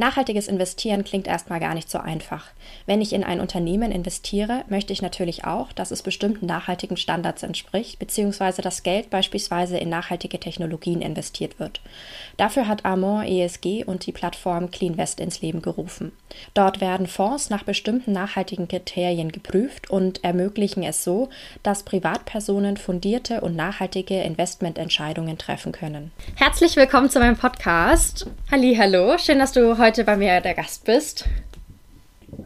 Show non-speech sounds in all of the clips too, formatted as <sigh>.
Nachhaltiges Investieren klingt erstmal gar nicht so einfach. Wenn ich in ein Unternehmen investiere, möchte ich natürlich auch, dass es bestimmten nachhaltigen Standards entspricht, beziehungsweise das Geld beispielsweise in nachhaltige Technologien investiert wird. Dafür hat Armand ESG und die Plattform CleanVest ins Leben gerufen. Dort werden Fonds nach bestimmten nachhaltigen Kriterien geprüft und ermöglichen es so, dass Privatpersonen fundierte und nachhaltige Investmententscheidungen treffen können. Herzlich willkommen zu meinem Podcast. Hallo, schön, dass du heute heute bei mir der Gast bist.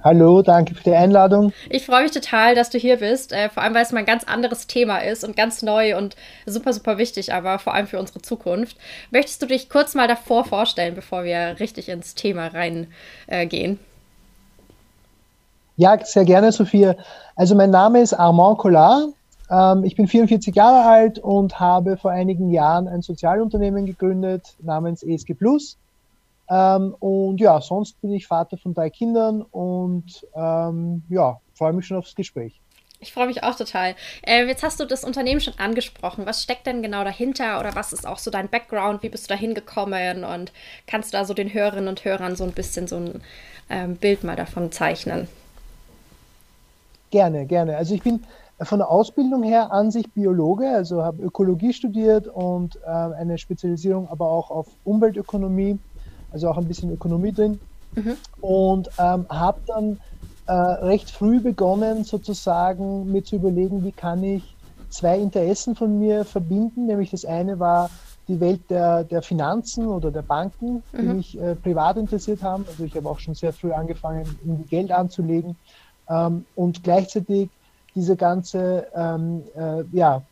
Hallo, danke für die Einladung. Ich freue mich total, dass du hier bist, äh, vor allem weil es mal ein ganz anderes Thema ist und ganz neu und super, super wichtig, aber vor allem für unsere Zukunft. Möchtest du dich kurz mal davor vorstellen, bevor wir richtig ins Thema reingehen? Äh, ja, sehr gerne, Sophia. Also mein Name ist Armand Collard. Ähm, ich bin 44 Jahre alt und habe vor einigen Jahren ein Sozialunternehmen gegründet namens ESG Plus. Ähm, und ja, sonst bin ich Vater von drei Kindern und ähm, ja, freue mich schon aufs Gespräch. Ich freue mich auch total. Äh, jetzt hast du das Unternehmen schon angesprochen. Was steckt denn genau dahinter oder was ist auch so dein Background? Wie bist du da hingekommen und kannst du da so den Hörerinnen und Hörern so ein bisschen so ein ähm, Bild mal davon zeichnen? Gerne, gerne. Also ich bin von der Ausbildung her an sich Biologe, also habe Ökologie studiert und äh, eine Spezialisierung aber auch auf Umweltökonomie also auch ein bisschen Ökonomie drin. Mhm. Und ähm, habe dann äh, recht früh begonnen, sozusagen mir zu überlegen, wie kann ich zwei Interessen von mir verbinden. Nämlich das eine war die Welt der, der Finanzen oder der Banken, die mhm. mich äh, privat interessiert haben. Also ich habe auch schon sehr früh angefangen, irgendwie Geld anzulegen. Ähm, und gleichzeitig diese ganze ähm, äh, ja,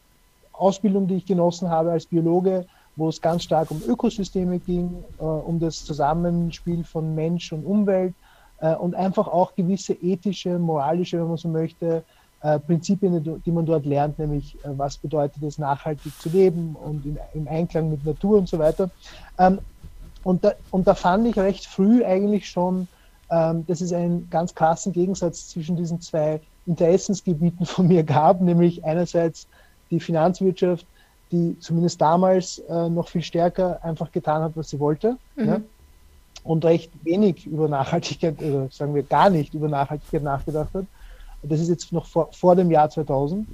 Ausbildung, die ich genossen habe als Biologe, wo es ganz stark um Ökosysteme ging, äh, um das Zusammenspiel von Mensch und Umwelt äh, und einfach auch gewisse ethische, moralische, wenn man so möchte, äh, Prinzipien, die man dort lernt, nämlich äh, was bedeutet es, nachhaltig zu leben und in, im Einklang mit Natur und so weiter. Ähm, und, da, und da fand ich recht früh eigentlich schon, ähm, dass es einen ganz krassen Gegensatz zwischen diesen zwei Interessensgebieten <laughs> von mir gab, nämlich einerseits die Finanzwirtschaft, die zumindest damals äh, noch viel stärker einfach getan hat, was sie wollte. Mhm. Ja? Und recht wenig über Nachhaltigkeit, oder sagen wir gar nicht über Nachhaltigkeit nachgedacht hat. Das ist jetzt noch vor, vor dem Jahr 2000,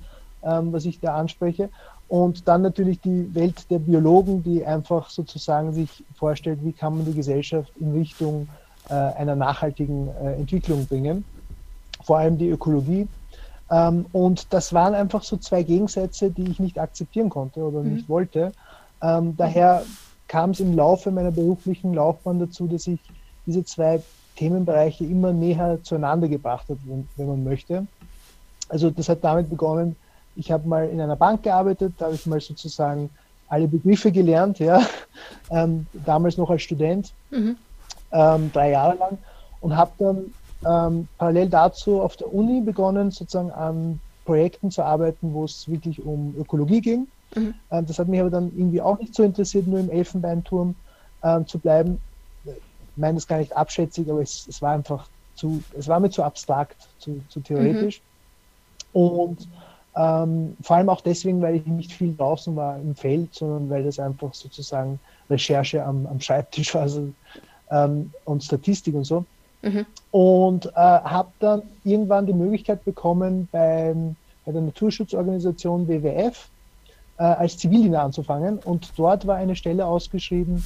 ähm, was ich da anspreche. Und dann natürlich die Welt der Biologen, die einfach sozusagen sich vorstellt, wie kann man die Gesellschaft in Richtung äh, einer nachhaltigen äh, Entwicklung bringen. Vor allem die Ökologie ähm, und das waren einfach so zwei Gegensätze, die ich nicht akzeptieren konnte oder mhm. nicht wollte. Ähm, daher kam es im Laufe meiner beruflichen Laufbahn dazu, dass ich diese zwei Themenbereiche immer näher zueinander gebracht habe, wenn, wenn man möchte. Also das hat damit begonnen, ich habe mal in einer Bank gearbeitet, da habe ich mal sozusagen alle Begriffe gelernt, ja, <laughs> ähm, damals noch als Student, mhm. ähm, drei Jahre lang, und habe dann ähm, parallel dazu auf der Uni begonnen, sozusagen an Projekten zu arbeiten, wo es wirklich um Ökologie ging. Mhm. Ähm, das hat mich aber dann irgendwie auch nicht so interessiert, nur im Elfenbeinturm ähm, zu bleiben. Ich meine das gar nicht abschätzig, aber es, es war einfach zu, es war mir zu abstrakt, zu, zu theoretisch. Mhm. Und ähm, vor allem auch deswegen, weil ich nicht viel draußen war im Feld, sondern weil das einfach sozusagen Recherche am, am Schreibtisch war also, ähm, und Statistik und so. Mhm. Und äh, habe dann irgendwann die Möglichkeit bekommen, beim, bei der Naturschutzorganisation WWF äh, als Zivildiener anzufangen. Und dort war eine Stelle ausgeschrieben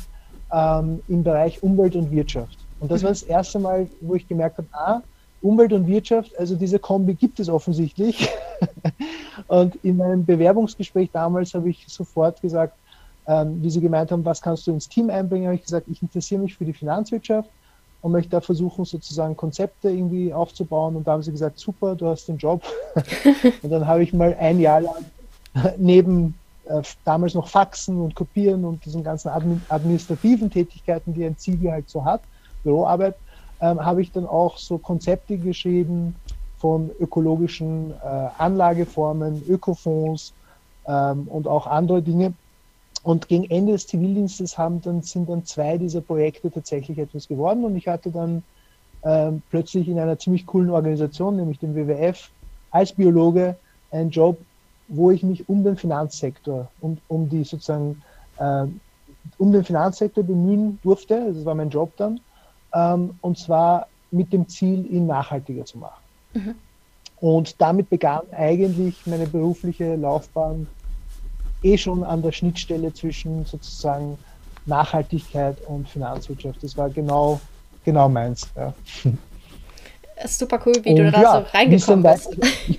ähm, im Bereich Umwelt und Wirtschaft. Und das mhm. war das erste Mal, wo ich gemerkt habe, ah, Umwelt und Wirtschaft, also diese Kombi gibt es offensichtlich. <laughs> und in meinem Bewerbungsgespräch damals habe ich sofort gesagt, ähm, wie Sie gemeint haben, was kannst du ins Team einbringen, habe ich gesagt, ich interessiere mich für die Finanzwirtschaft und möchte da versuchen, sozusagen Konzepte irgendwie aufzubauen. Und da haben sie gesagt, super, du hast den Job. <laughs> und dann habe ich mal ein Jahr lang neben äh, damals noch Faxen und Kopieren und diesen ganzen admin administrativen Tätigkeiten, die ein Zivi halt so hat, Büroarbeit, ähm, habe ich dann auch so Konzepte geschrieben von ökologischen äh, Anlageformen, Ökofonds ähm, und auch andere Dinge. Und gegen Ende des Zivildienstes haben dann, sind dann zwei dieser Projekte tatsächlich etwas geworden und ich hatte dann ähm, plötzlich in einer ziemlich coolen Organisation, nämlich dem WWF, als Biologe einen Job, wo ich mich um den Finanzsektor, um, um die sozusagen, äh, um den Finanzsektor bemühen durfte. Das war mein Job dann. Ähm, und zwar mit dem Ziel, ihn nachhaltiger zu machen. Mhm. Und damit begann eigentlich meine berufliche Laufbahn eh schon an der Schnittstelle zwischen sozusagen Nachhaltigkeit und Finanzwirtschaft. Das war genau, genau meins. Ja. <laughs> Super cool, wie und du da ja, so reingekommen bist. <laughs>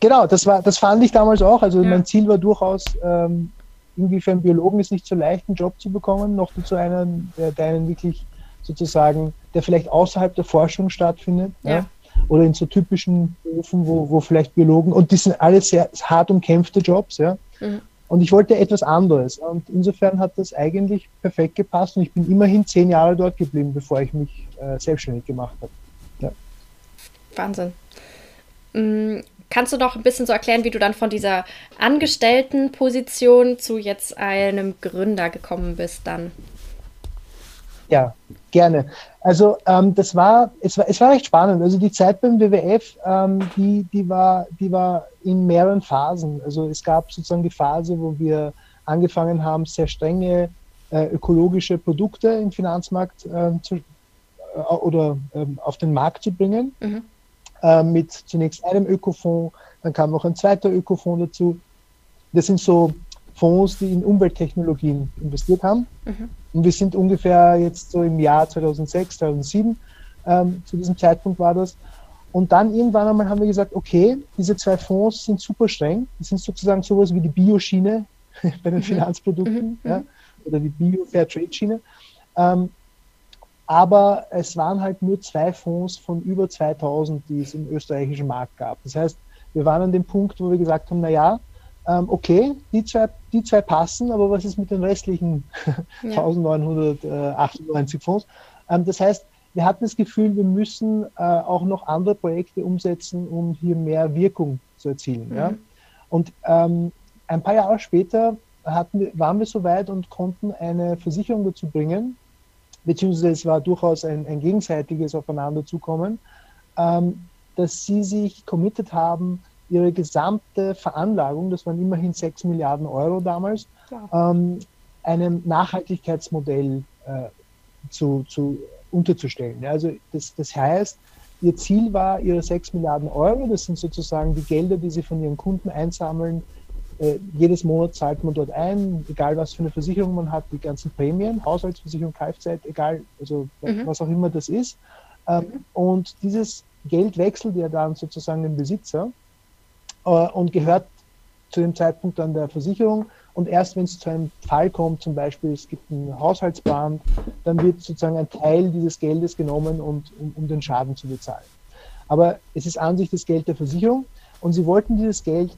genau, das war, das fand ich damals auch. Also ja. mein Ziel war durchaus, ähm, irgendwie für einen Biologen ist nicht so leicht, einen Job zu bekommen, noch dazu einen, der, der einen wirklich sozusagen, der vielleicht außerhalb der Forschung stattfindet. Ja. Oder in so typischen Berufen, wo, wo vielleicht Biologen, und die sind alle sehr hart umkämpfte Jobs, ja. Mhm. Und ich wollte etwas anderes. Und insofern hat das eigentlich perfekt gepasst. Und ich bin immerhin zehn Jahre dort geblieben, bevor ich mich äh, selbstständig gemacht habe. Ja. Wahnsinn. Mhm. Kannst du noch ein bisschen so erklären, wie du dann von dieser Angestelltenposition zu jetzt einem Gründer gekommen bist dann? Ja, gerne. Also ähm, das war es, war, es war recht spannend. Also die Zeit beim WWF, ähm, die, die, war, die war in mehreren Phasen. Also es gab sozusagen die Phase, wo wir angefangen haben, sehr strenge äh, ökologische Produkte im Finanzmarkt äh, zu, äh, oder ähm, auf den Markt zu bringen. Mhm. Äh, mit zunächst einem Ökofonds, dann kam noch ein zweiter Ökofonds dazu. Das sind so Fonds, die in Umwelttechnologien investiert haben. Mhm. Und wir sind ungefähr jetzt so im Jahr 2006, 2007, ähm, zu diesem Zeitpunkt war das. Und dann irgendwann einmal haben wir gesagt, okay, diese zwei Fonds sind super streng. Die sind sozusagen sowas wie die Bioschiene <laughs> bei den mhm. Finanzprodukten mhm. ja, oder die Bio-Fair-Trade-Schiene. Ähm, aber es waren halt nur zwei Fonds von über 2000, die es im österreichischen Markt gab. Das heißt, wir waren an dem Punkt, wo wir gesagt haben, na ja, ähm, okay, die zwei, die zwei passen, aber was ist mit den restlichen ja. <laughs> 1998 Fonds? Ähm, das heißt, wir hatten das Gefühl, wir müssen äh, auch noch andere Projekte umsetzen, um hier mehr Wirkung zu erzielen. Mhm. Ja? Und ähm, ein paar Jahre später hatten waren wir so weit und konnten eine Versicherung dazu bringen, beziehungsweise es war durchaus ein, ein gegenseitiges Aufeinanderzukommen, ähm, dass sie sich committed haben, ihre gesamte Veranlagung, das waren immerhin 6 Milliarden Euro damals, ja. ähm, einem Nachhaltigkeitsmodell äh, zu, zu, unterzustellen. Also das, das heißt, ihr Ziel war ihre 6 Milliarden Euro, das sind sozusagen die Gelder, die sie von ihren Kunden einsammeln. Äh, jedes Monat zahlt man dort ein, egal was für eine Versicherung man hat, die ganzen Prämien, Haushaltsversicherung, Kfz, egal, also mhm. was auch immer das ist. Ähm, mhm. Und dieses Geld wechselt ja dann sozusagen den Besitzer und gehört zu dem Zeitpunkt an der Versicherung. Und erst wenn es zu einem Fall kommt, zum Beispiel es gibt einen Haushaltsbrand, dann wird sozusagen ein Teil dieses Geldes genommen, und, um, um den Schaden zu bezahlen. Aber es ist an sich das Geld der Versicherung und sie wollten dieses Geld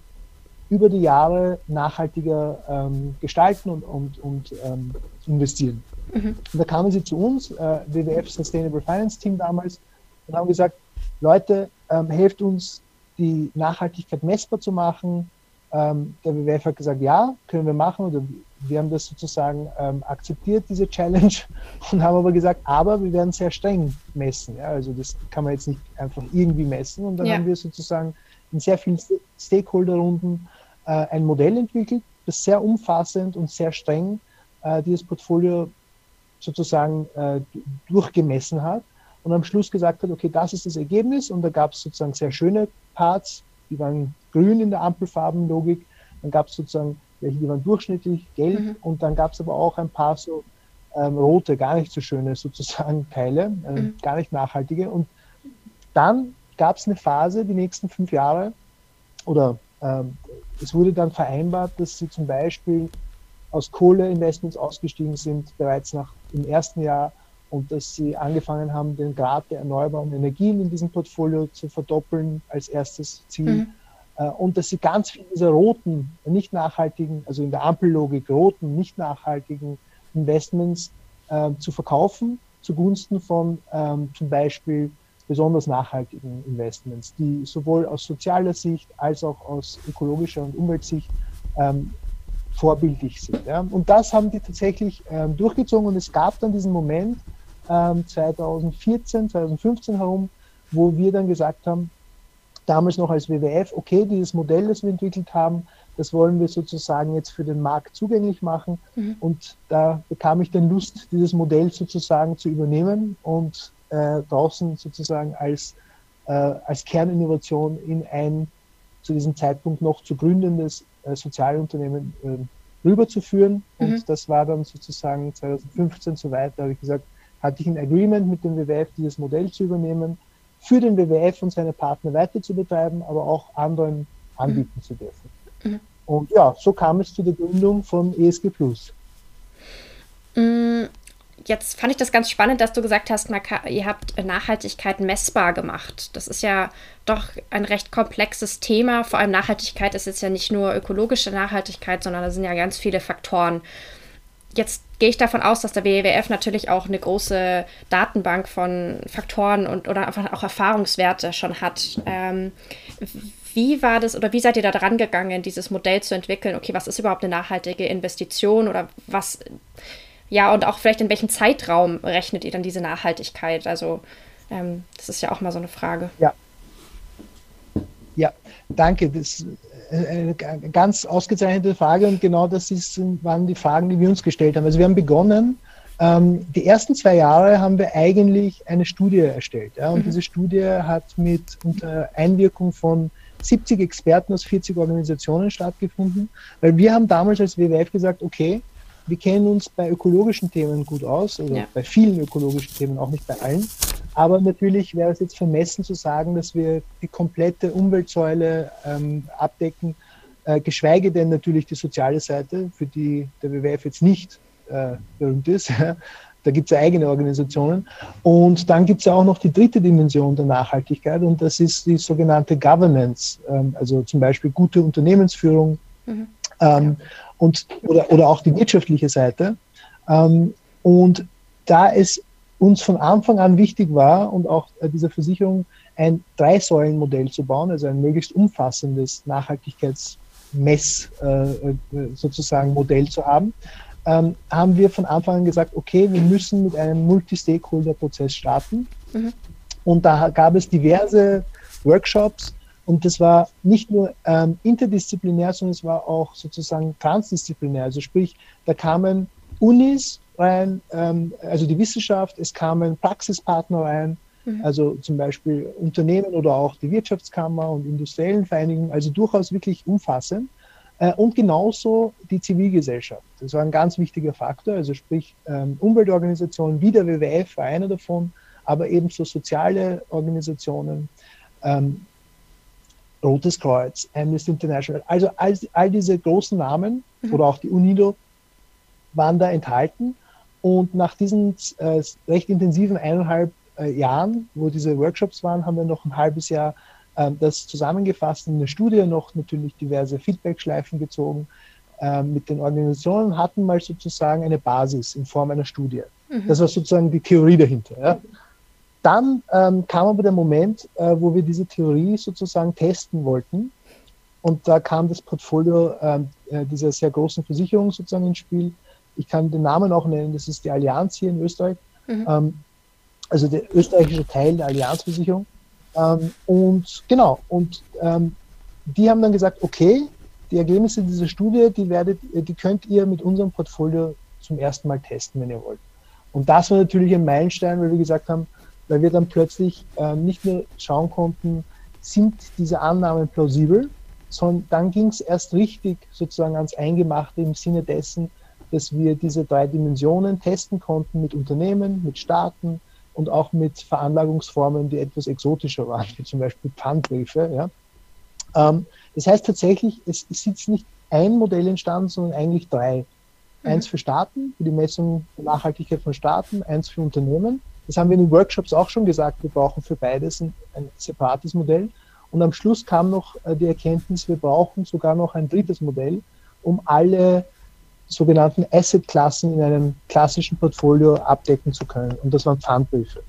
über die Jahre nachhaltiger ähm, gestalten und, und, und ähm, investieren. Mhm. Und da kamen sie zu uns, äh, WWF Sustainable Finance Team damals, und haben gesagt, Leute, ähm, helft uns die Nachhaltigkeit messbar zu machen. Ähm, der WWF hat gesagt, ja, können wir machen. Oder wir haben das sozusagen ähm, akzeptiert, diese Challenge, <laughs> und haben aber gesagt, aber wir werden sehr streng messen. Ja? Also das kann man jetzt nicht einfach irgendwie messen. Und dann ja. haben wir sozusagen in sehr vielen Stakeholder-Runden äh, ein Modell entwickelt, das sehr umfassend und sehr streng äh, dieses Portfolio sozusagen äh, durchgemessen hat und am Schluss gesagt hat, okay, das ist das Ergebnis und da gab es sozusagen sehr schöne Parts, die waren grün in der Ampelfarbenlogik, dann gab es sozusagen welche, die waren durchschnittlich gelb mhm. und dann gab es aber auch ein paar so ähm, rote, gar nicht so schöne sozusagen <laughs> Teile, äh, mhm. gar nicht nachhaltige und dann gab es eine Phase, die nächsten fünf Jahre, oder ähm, es wurde dann vereinbart, dass sie zum Beispiel aus Kohleinvestments ausgestiegen sind, bereits nach im ersten Jahr und dass sie angefangen haben, den Grad der erneuerbaren Energien in diesem Portfolio zu verdoppeln als erstes Ziel. Mhm. Äh, und dass sie ganz viele dieser roten, nicht nachhaltigen, also in der Ampellogik roten, nicht nachhaltigen Investments äh, zu verkaufen, zugunsten von ähm, zum Beispiel besonders nachhaltigen Investments, die sowohl aus sozialer Sicht als auch aus ökologischer und Umweltsicht ähm, vorbildlich sind. Ja. Und das haben die tatsächlich ähm, durchgezogen und es gab dann diesen Moment ähm, 2014, 2015 herum, wo wir dann gesagt haben, damals noch als WWF, okay, dieses Modell, das wir entwickelt haben, das wollen wir sozusagen jetzt für den Markt zugänglich machen. Mhm. Und da bekam ich dann Lust, dieses Modell sozusagen zu übernehmen und äh, draußen sozusagen als, äh, als Kerninnovation in ein zu diesem Zeitpunkt noch zu gründendes äh, Sozialunternehmen äh, rüberzuführen. Und mhm. das war dann sozusagen 2015 soweit, da habe ich gesagt, hatte ich ein Agreement mit dem WWF, dieses Modell zu übernehmen für den WWF und seine Partner weiter zu betreiben, aber auch anderen anbieten mhm. zu dürfen. Mhm. Und ja, so kam es zu der Gründung von ESG Plus. Mm, jetzt fand ich das ganz spannend, dass du gesagt hast, ihr habt Nachhaltigkeit messbar gemacht. Das ist ja doch ein recht komplexes Thema. Vor allem Nachhaltigkeit ist jetzt ja nicht nur ökologische Nachhaltigkeit, sondern da sind ja ganz viele Faktoren. Jetzt gehe ich davon aus, dass der WWF natürlich auch eine große Datenbank von Faktoren und oder einfach auch Erfahrungswerte schon hat. Ähm, wie war das oder wie seid ihr da dran gegangen, dieses Modell zu entwickeln? Okay, was ist überhaupt eine nachhaltige Investition oder was, ja, und auch vielleicht in welchem Zeitraum rechnet ihr dann diese Nachhaltigkeit? Also, ähm, das ist ja auch mal so eine Frage. Ja. Ja, danke. Das eine ganz ausgezeichnete Frage und genau das ist, waren die Fragen, die wir uns gestellt haben. Also wir haben begonnen, ähm, die ersten zwei Jahre haben wir eigentlich eine Studie erstellt. Ja, und mhm. diese Studie hat mit unter Einwirkung von 70 Experten aus 40 Organisationen stattgefunden, weil wir haben damals als WWF gesagt, okay, wir kennen uns bei ökologischen Themen gut aus, oder ja. bei vielen ökologischen Themen, auch nicht bei allen. Aber natürlich wäre es jetzt vermessen zu sagen, dass wir die komplette Umweltsäule ähm, abdecken, äh, geschweige denn natürlich die soziale Seite, für die der WWF jetzt nicht äh, berühmt ist. <laughs> da gibt es ja eigene Organisationen. Und dann gibt es ja auch noch die dritte Dimension der Nachhaltigkeit und das ist die sogenannte Governance, ähm, also zum Beispiel gute Unternehmensführung. Mhm. Ähm, und, oder, oder auch die wirtschaftliche Seite. Ähm, und da es uns von Anfang an wichtig war und auch äh, dieser Versicherung ein Drei-Säulen-Modell zu bauen, also ein möglichst umfassendes Nachhaltigkeitsmess äh, äh, sozusagen Modell zu haben, ähm, haben wir von Anfang an gesagt, okay, wir müssen mit einem Multi-Stakeholder-Prozess starten. Mhm. Und da gab es diverse Workshops, und das war nicht nur ähm, interdisziplinär, sondern es war auch sozusagen transdisziplinär. Also sprich, da kamen Unis rein, ähm, also die Wissenschaft, es kamen Praxispartner rein, mhm. also zum Beispiel Unternehmen oder auch die Wirtschaftskammer und industriellen Vereinigungen, also durchaus wirklich umfassend. Äh, und genauso die Zivilgesellschaft. Das war ein ganz wichtiger Faktor, also sprich ähm, Umweltorganisationen, wie der WWF war einer davon, aber ebenso soziale Organisationen, ähm, Rotes Kreuz, Amnesty International, also all, all diese großen Namen mhm. oder auch die UNIDO waren da enthalten. Und nach diesen äh, recht intensiven eineinhalb äh, Jahren, wo diese Workshops waren, haben wir noch ein halbes Jahr äh, das zusammengefasst in der Studie, noch natürlich diverse Feedbackschleifen gezogen äh, mit den Organisationen, hatten mal sozusagen eine Basis in Form einer Studie. Mhm. Das war sozusagen die Theorie dahinter. Ja. Dann ähm, kam aber der Moment, äh, wo wir diese Theorie sozusagen testen wollten. Und da kam das Portfolio ähm, äh, dieser sehr großen Versicherung sozusagen ins Spiel. Ich kann den Namen auch nennen, das ist die Allianz hier in Österreich. Mhm. Ähm, also der österreichische Teil der Allianzversicherung. Ähm, und genau, und ähm, die haben dann gesagt, okay, die Ergebnisse dieser Studie, die, werdet, die könnt ihr mit unserem Portfolio zum ersten Mal testen, wenn ihr wollt. Und das war natürlich ein Meilenstein, weil wir gesagt haben, weil wir dann plötzlich äh, nicht nur schauen konnten, sind diese Annahmen plausibel, sondern dann ging es erst richtig sozusagen ans Eingemachte im Sinne dessen, dass wir diese drei Dimensionen testen konnten mit Unternehmen, mit Staaten und auch mit Veranlagungsformen, die etwas exotischer waren, wie zum Beispiel Pfandbriefe. Ja. Ähm, das heißt tatsächlich, es ist jetzt nicht ein Modell entstanden, sondern eigentlich drei. Mhm. Eins für Staaten, für die Messung der Nachhaltigkeit von Staaten, eins für Unternehmen das haben wir in den Workshops auch schon gesagt, wir brauchen für beides ein, ein separates Modell. Und am Schluss kam noch äh, die Erkenntnis, wir brauchen sogar noch ein drittes Modell, um alle sogenannten Asset-Klassen in einem klassischen Portfolio abdecken zu können. Und das waren Pfandbriefe.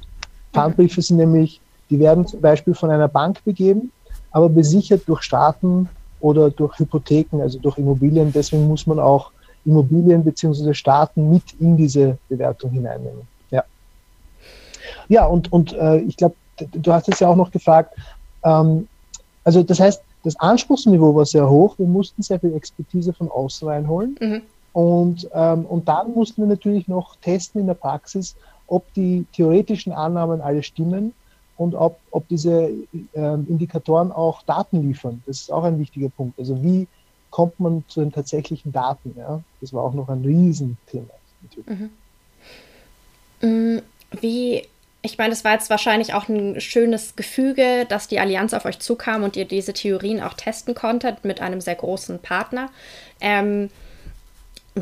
Pfandbriefe sind nämlich, die werden zum Beispiel von einer Bank begeben, aber besichert durch Staaten oder durch Hypotheken, also durch Immobilien. Deswegen muss man auch Immobilien bzw. Staaten mit in diese Bewertung hineinnehmen. Ja, ja und, und äh, ich glaube, du hast es ja auch noch gefragt, ähm, also das heißt, das Anspruchsniveau war sehr hoch. Wir mussten sehr viel Expertise von außen reinholen. Mhm. Und, ähm, und dann mussten wir natürlich noch testen in der Praxis, ob die theoretischen Annahmen alle stimmen und ob, ob diese ähm, Indikatoren auch Daten liefern. Das ist auch ein wichtiger Punkt. Also wie kommt man zu den tatsächlichen Daten? Ja? Das war auch noch ein Riesenthema. Mhm. Mm, wie ich meine, es war jetzt wahrscheinlich auch ein schönes Gefüge, dass die Allianz auf euch zukam und ihr diese Theorien auch testen konntet mit einem sehr großen Partner. Ähm,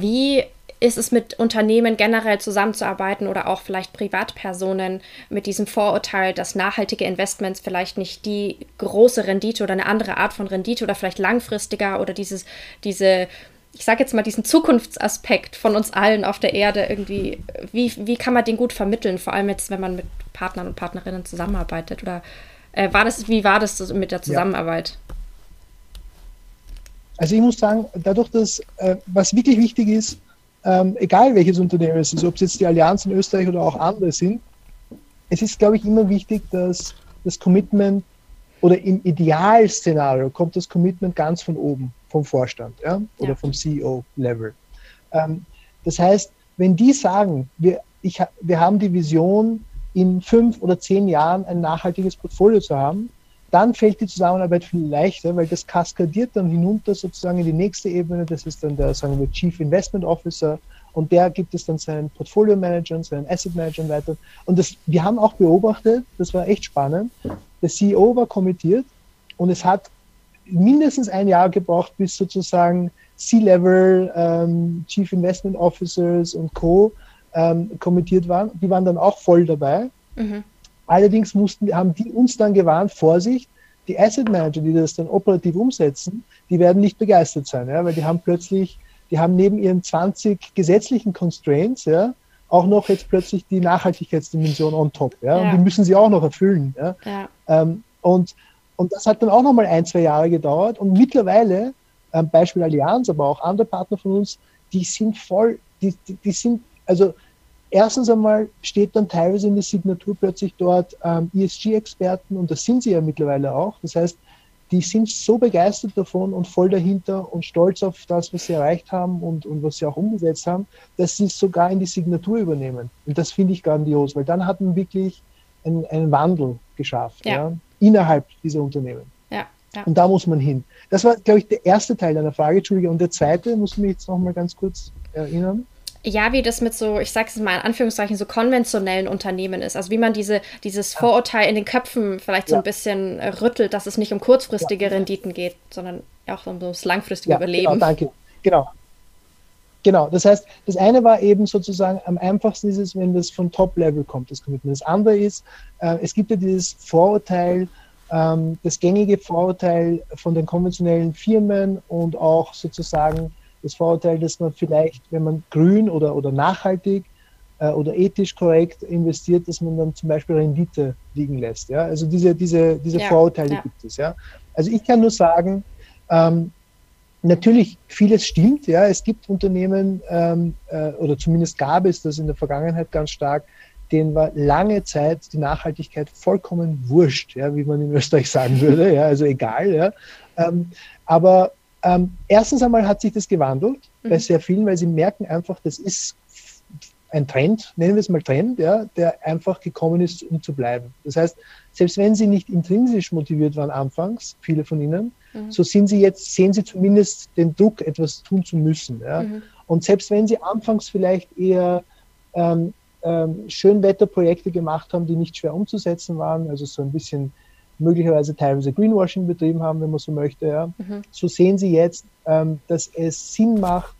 wie ist es mit Unternehmen generell zusammenzuarbeiten oder auch vielleicht Privatpersonen mit diesem Vorurteil, dass nachhaltige Investments vielleicht nicht die große Rendite oder eine andere Art von Rendite oder vielleicht langfristiger oder dieses, diese ich sage jetzt mal, diesen Zukunftsaspekt von uns allen auf der Erde irgendwie, wie, wie kann man den gut vermitteln, vor allem jetzt, wenn man mit Partnern und Partnerinnen zusammenarbeitet? Oder äh, war das, wie war das mit der Zusammenarbeit? Ja. Also ich muss sagen, dadurch, dass äh, was wirklich wichtig ist, ähm, egal welches Unternehmen es ist, ob es jetzt die Allianz in Österreich oder auch andere sind, es ist, glaube ich, immer wichtig, dass das Commitment oder im Idealszenario kommt das Commitment ganz von oben vom Vorstand ja, oder ja. vom CEO-Level. Ähm, das heißt, wenn die sagen, wir, ich, wir haben die Vision, in fünf oder zehn Jahren ein nachhaltiges Portfolio zu haben, dann fällt die Zusammenarbeit viel leichter, weil das kaskadiert dann hinunter sozusagen in die nächste Ebene. Das ist dann der, sagen wir, Chief Investment Officer und der gibt es dann seinen Portfolio Managern, seinen Asset Managern weiter. Und das, wir haben auch beobachtet, das war echt spannend, der CEO war kommentiert und es hat mindestens ein Jahr gebraucht, bis sozusagen C-Level, ähm, Chief Investment Officers und Co. Ähm, kommentiert waren. Die waren dann auch voll dabei. Mhm. Allerdings mussten, haben die uns dann gewarnt, Vorsicht, die Asset Manager, die das dann operativ umsetzen, die werden nicht begeistert sein, ja, weil die haben plötzlich, die haben neben ihren 20 gesetzlichen Constraints, ja, auch noch jetzt plötzlich die Nachhaltigkeitsdimension on top, ja, ja. und die müssen sie auch noch erfüllen, ja. ja. Ähm, und und das hat dann auch nochmal ein, zwei Jahre gedauert. Und mittlerweile, ähm, Beispiel Allianz, aber auch andere Partner von uns, die sind voll, die, die, die sind, also erstens einmal steht dann teilweise in der Signatur plötzlich dort ähm, ESG-Experten und das sind sie ja mittlerweile auch. Das heißt, die sind so begeistert davon und voll dahinter und stolz auf das, was sie erreicht haben und, und was sie auch umgesetzt haben, dass sie es sogar in die Signatur übernehmen. Und das finde ich grandios, weil dann hat man wirklich einen, einen Wandel geschafft. Ja. ja innerhalb dieser Unternehmen. Ja. Und da muss man hin. Das war, glaube ich, der erste Teil deiner Frage, Entschuldige. Und der zweite, muss ich mich jetzt noch mal ganz kurz erinnern. Ja, wie das mit so, ich sage es mal in Anführungszeichen, so konventionellen Unternehmen ist. Also wie man diese, dieses Vorurteil in den Köpfen vielleicht so ein bisschen rüttelt, dass es nicht um kurzfristige Renditen geht, sondern auch um das langfristige Überleben. Genau, danke. Genau. Genau, das heißt, das eine war eben sozusagen am einfachsten ist es, wenn das von Top-Level kommt, das Commitment. Das andere ist, äh, es gibt ja dieses Vorurteil, ähm, das gängige Vorurteil von den konventionellen Firmen und auch sozusagen das Vorurteil, dass man vielleicht, wenn man grün oder, oder nachhaltig äh, oder ethisch korrekt investiert, dass man dann zum Beispiel Rendite liegen lässt. Ja? Also diese, diese, diese ja, Vorurteile ja. gibt es. Ja? Also ich kann nur sagen, ähm, Natürlich, vieles stimmt. Ja, es gibt Unternehmen ähm, äh, oder zumindest gab es das in der Vergangenheit ganz stark, denen war lange Zeit die Nachhaltigkeit vollkommen wurscht, ja, wie man in Österreich sagen würde. Ja, also egal. Ja. Ähm, aber ähm, erstens einmal hat sich das gewandelt mhm. bei sehr vielen, weil sie merken einfach, das ist ein Trend, nennen wir es mal Trend, ja, der einfach gekommen ist, um zu bleiben. Das heißt, selbst wenn sie nicht intrinsisch motiviert waren anfangs, viele von ihnen, mhm. so sind sie jetzt, sehen sie zumindest den Druck, etwas tun zu müssen. Ja. Mhm. Und selbst wenn sie anfangs vielleicht eher ähm, ähm, Schönwetterprojekte gemacht haben, die nicht schwer umzusetzen waren, also so ein bisschen möglicherweise teilweise Greenwashing betrieben haben, wenn man so möchte, ja, mhm. so sehen sie jetzt, ähm, dass es Sinn macht,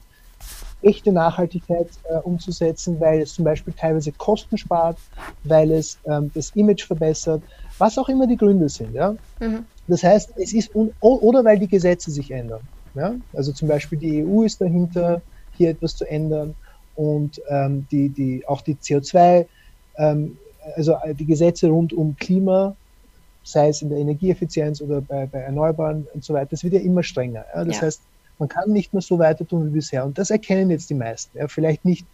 echte Nachhaltigkeit äh, umzusetzen, weil es zum Beispiel teilweise Kosten spart, weil es ähm, das Image verbessert, was auch immer die Gründe sind. Ja? Mhm. Das heißt, es ist, oder weil die Gesetze sich ändern. Ja? Also zum Beispiel die EU ist dahinter, hier etwas zu ändern und ähm, die, die, auch die CO2, ähm, also die Gesetze rund um Klima sei es in der Energieeffizienz oder bei, bei Erneuerbaren und so weiter, das wird ja immer strenger. Ja? Das ja. heißt, man kann nicht mehr so weiter tun wie bisher. Und das erkennen jetzt die meisten. Ja? Vielleicht nicht,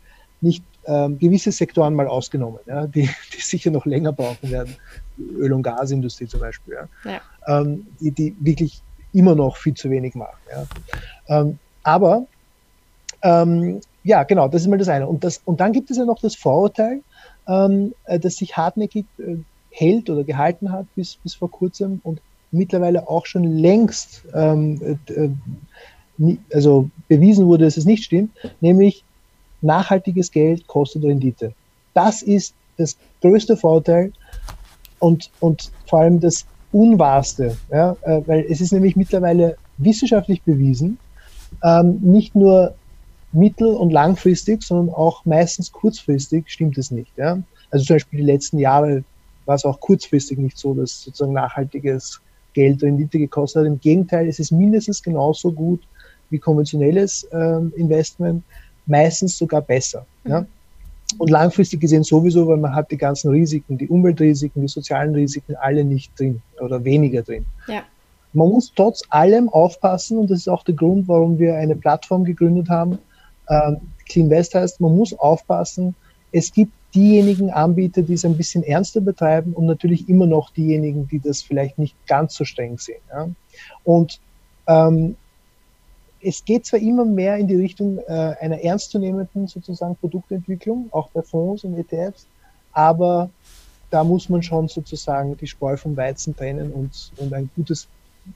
nicht ähm, gewisse Sektoren mal ausgenommen, ja? die, die sicher noch länger brauchen werden. Öl- und Gasindustrie zum Beispiel, ja? ja. Ähm, die, die wirklich immer noch viel zu wenig machen. Ja? Ähm, aber ähm, ja, genau, das ist mal das eine. Und, das, und dann gibt es ja noch das Vorurteil, ähm, äh, das sich hartnäckig äh, hält oder gehalten hat bis, bis vor kurzem und mittlerweile auch schon längst ähm, äh, also bewiesen wurde, dass es nicht stimmt, nämlich nachhaltiges Geld kostet Rendite. Das ist das größte Vorteil und, und vor allem das Unwahrste, ja, äh, weil es ist nämlich mittlerweile wissenschaftlich bewiesen, ähm, nicht nur mittel- und langfristig, sondern auch meistens kurzfristig stimmt es nicht. Ja? Also zum Beispiel die letzten Jahre war es auch kurzfristig nicht so, dass sozusagen nachhaltiges Geld Rendite gekostet hat. Im Gegenteil, es ist mindestens genauso gut wie konventionelles ähm, Investment, meistens sogar besser. Mhm. Ja? Und langfristig gesehen sowieso, weil man hat die ganzen Risiken, die Umweltrisiken, die sozialen Risiken alle nicht drin oder weniger drin. Ja. Man muss trotz allem aufpassen und das ist auch der Grund, warum wir eine Plattform gegründet haben. Ähm, Clean West heißt, man muss aufpassen. Es gibt diejenigen Anbieter, die es ein bisschen ernster betreiben und natürlich immer noch diejenigen, die das vielleicht nicht ganz so streng sehen. Ja? Und ähm, es geht zwar immer mehr in die Richtung äh, einer ernstzunehmenden sozusagen Produktentwicklung, auch bei Fonds und ETFs, aber da muss man schon sozusagen die Spreu vom Weizen trennen und, und ein gutes,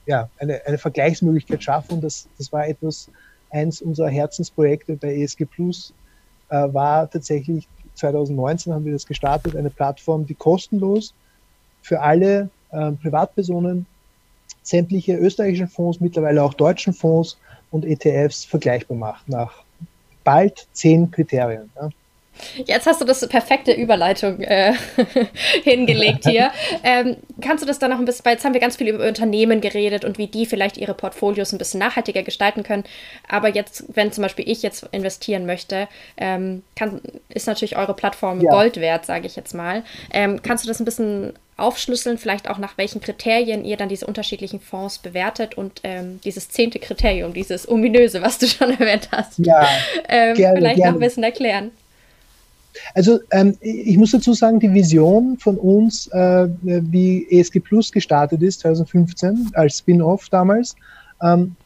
ja, eine, eine Vergleichsmöglichkeit schaffen. Das, das war etwas, eins unserer Herzensprojekte bei ESG Plus, äh, war tatsächlich 2019 haben wir das gestartet, eine Plattform, die kostenlos für alle äh, Privatpersonen sämtliche österreichischen Fonds, mittlerweile auch deutschen Fonds und ETFs vergleichbar macht nach bald zehn Kriterien. Ja. Jetzt hast du das perfekte Überleitung äh, <laughs> hingelegt hier. <laughs> Ähm, kannst du das dann noch ein bisschen, weil jetzt haben wir ganz viel über Unternehmen geredet und wie die vielleicht ihre Portfolios ein bisschen nachhaltiger gestalten können. Aber jetzt, wenn zum Beispiel ich jetzt investieren möchte, ähm, kann, ist natürlich eure Plattform ja. Gold wert, sage ich jetzt mal. Ähm, kannst du das ein bisschen aufschlüsseln, vielleicht auch nach welchen Kriterien ihr dann diese unterschiedlichen Fonds bewertet und ähm, dieses zehnte Kriterium, dieses ominöse, was du <laughs> schon erwähnt hast, ja, ähm, gerne, vielleicht gerne. noch ein bisschen erklären. Also ähm, ich muss dazu sagen, die Vision von uns, äh, wie ESG Plus gestartet ist, 2015 als Spin-off damals, ähm,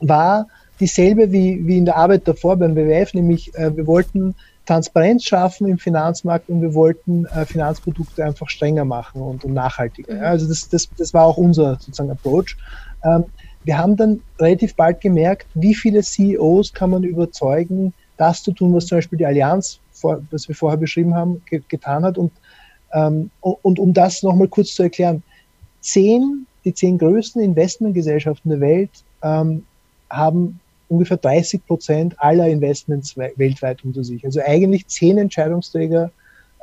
war dieselbe wie, wie in der Arbeit davor beim WWF, nämlich äh, wir wollten Transparenz schaffen im Finanzmarkt und wir wollten äh, Finanzprodukte einfach strenger machen und, und nachhaltiger. Mhm. Ja, also das, das, das war auch unser sozusagen Approach. Ähm, wir haben dann relativ bald gemerkt, wie viele CEOs kann man überzeugen, das zu tun, was zum Beispiel die Allianz vor, das wir vorher beschrieben haben, ge getan hat. Und, ähm, und um das nochmal kurz zu erklären, zehn, die zehn größten Investmentgesellschaften der Welt ähm, haben ungefähr 30 Prozent aller Investments weltweit unter sich. Also eigentlich zehn Entscheidungsträger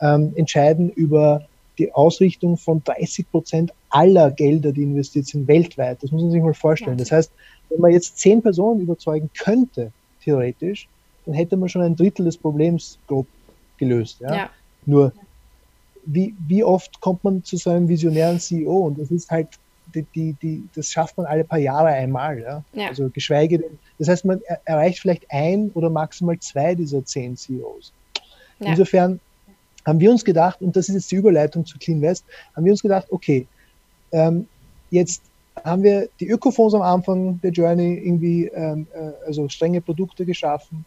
ähm, entscheiden über die Ausrichtung von 30 Prozent aller Gelder, die investiert sind, weltweit. Das muss man sich mal vorstellen. Das heißt, wenn man jetzt zehn Personen überzeugen könnte, theoretisch, dann hätte man schon ein Drittel des Problems grob gelöst. Ja? ja. Nur, wie, wie oft kommt man zu so einem visionären CEO? Und das ist halt, die, die, die, das schafft man alle paar Jahre einmal. Ja? ja. Also geschweige denn, das heißt, man erreicht vielleicht ein oder maximal zwei dieser zehn CEOs. Ja. Insofern haben wir uns gedacht, und das ist jetzt die Überleitung zu Clean West, haben wir uns gedacht, okay, ähm, jetzt haben wir die Ökofonds am Anfang der Journey irgendwie, ähm, äh, also strenge Produkte geschaffen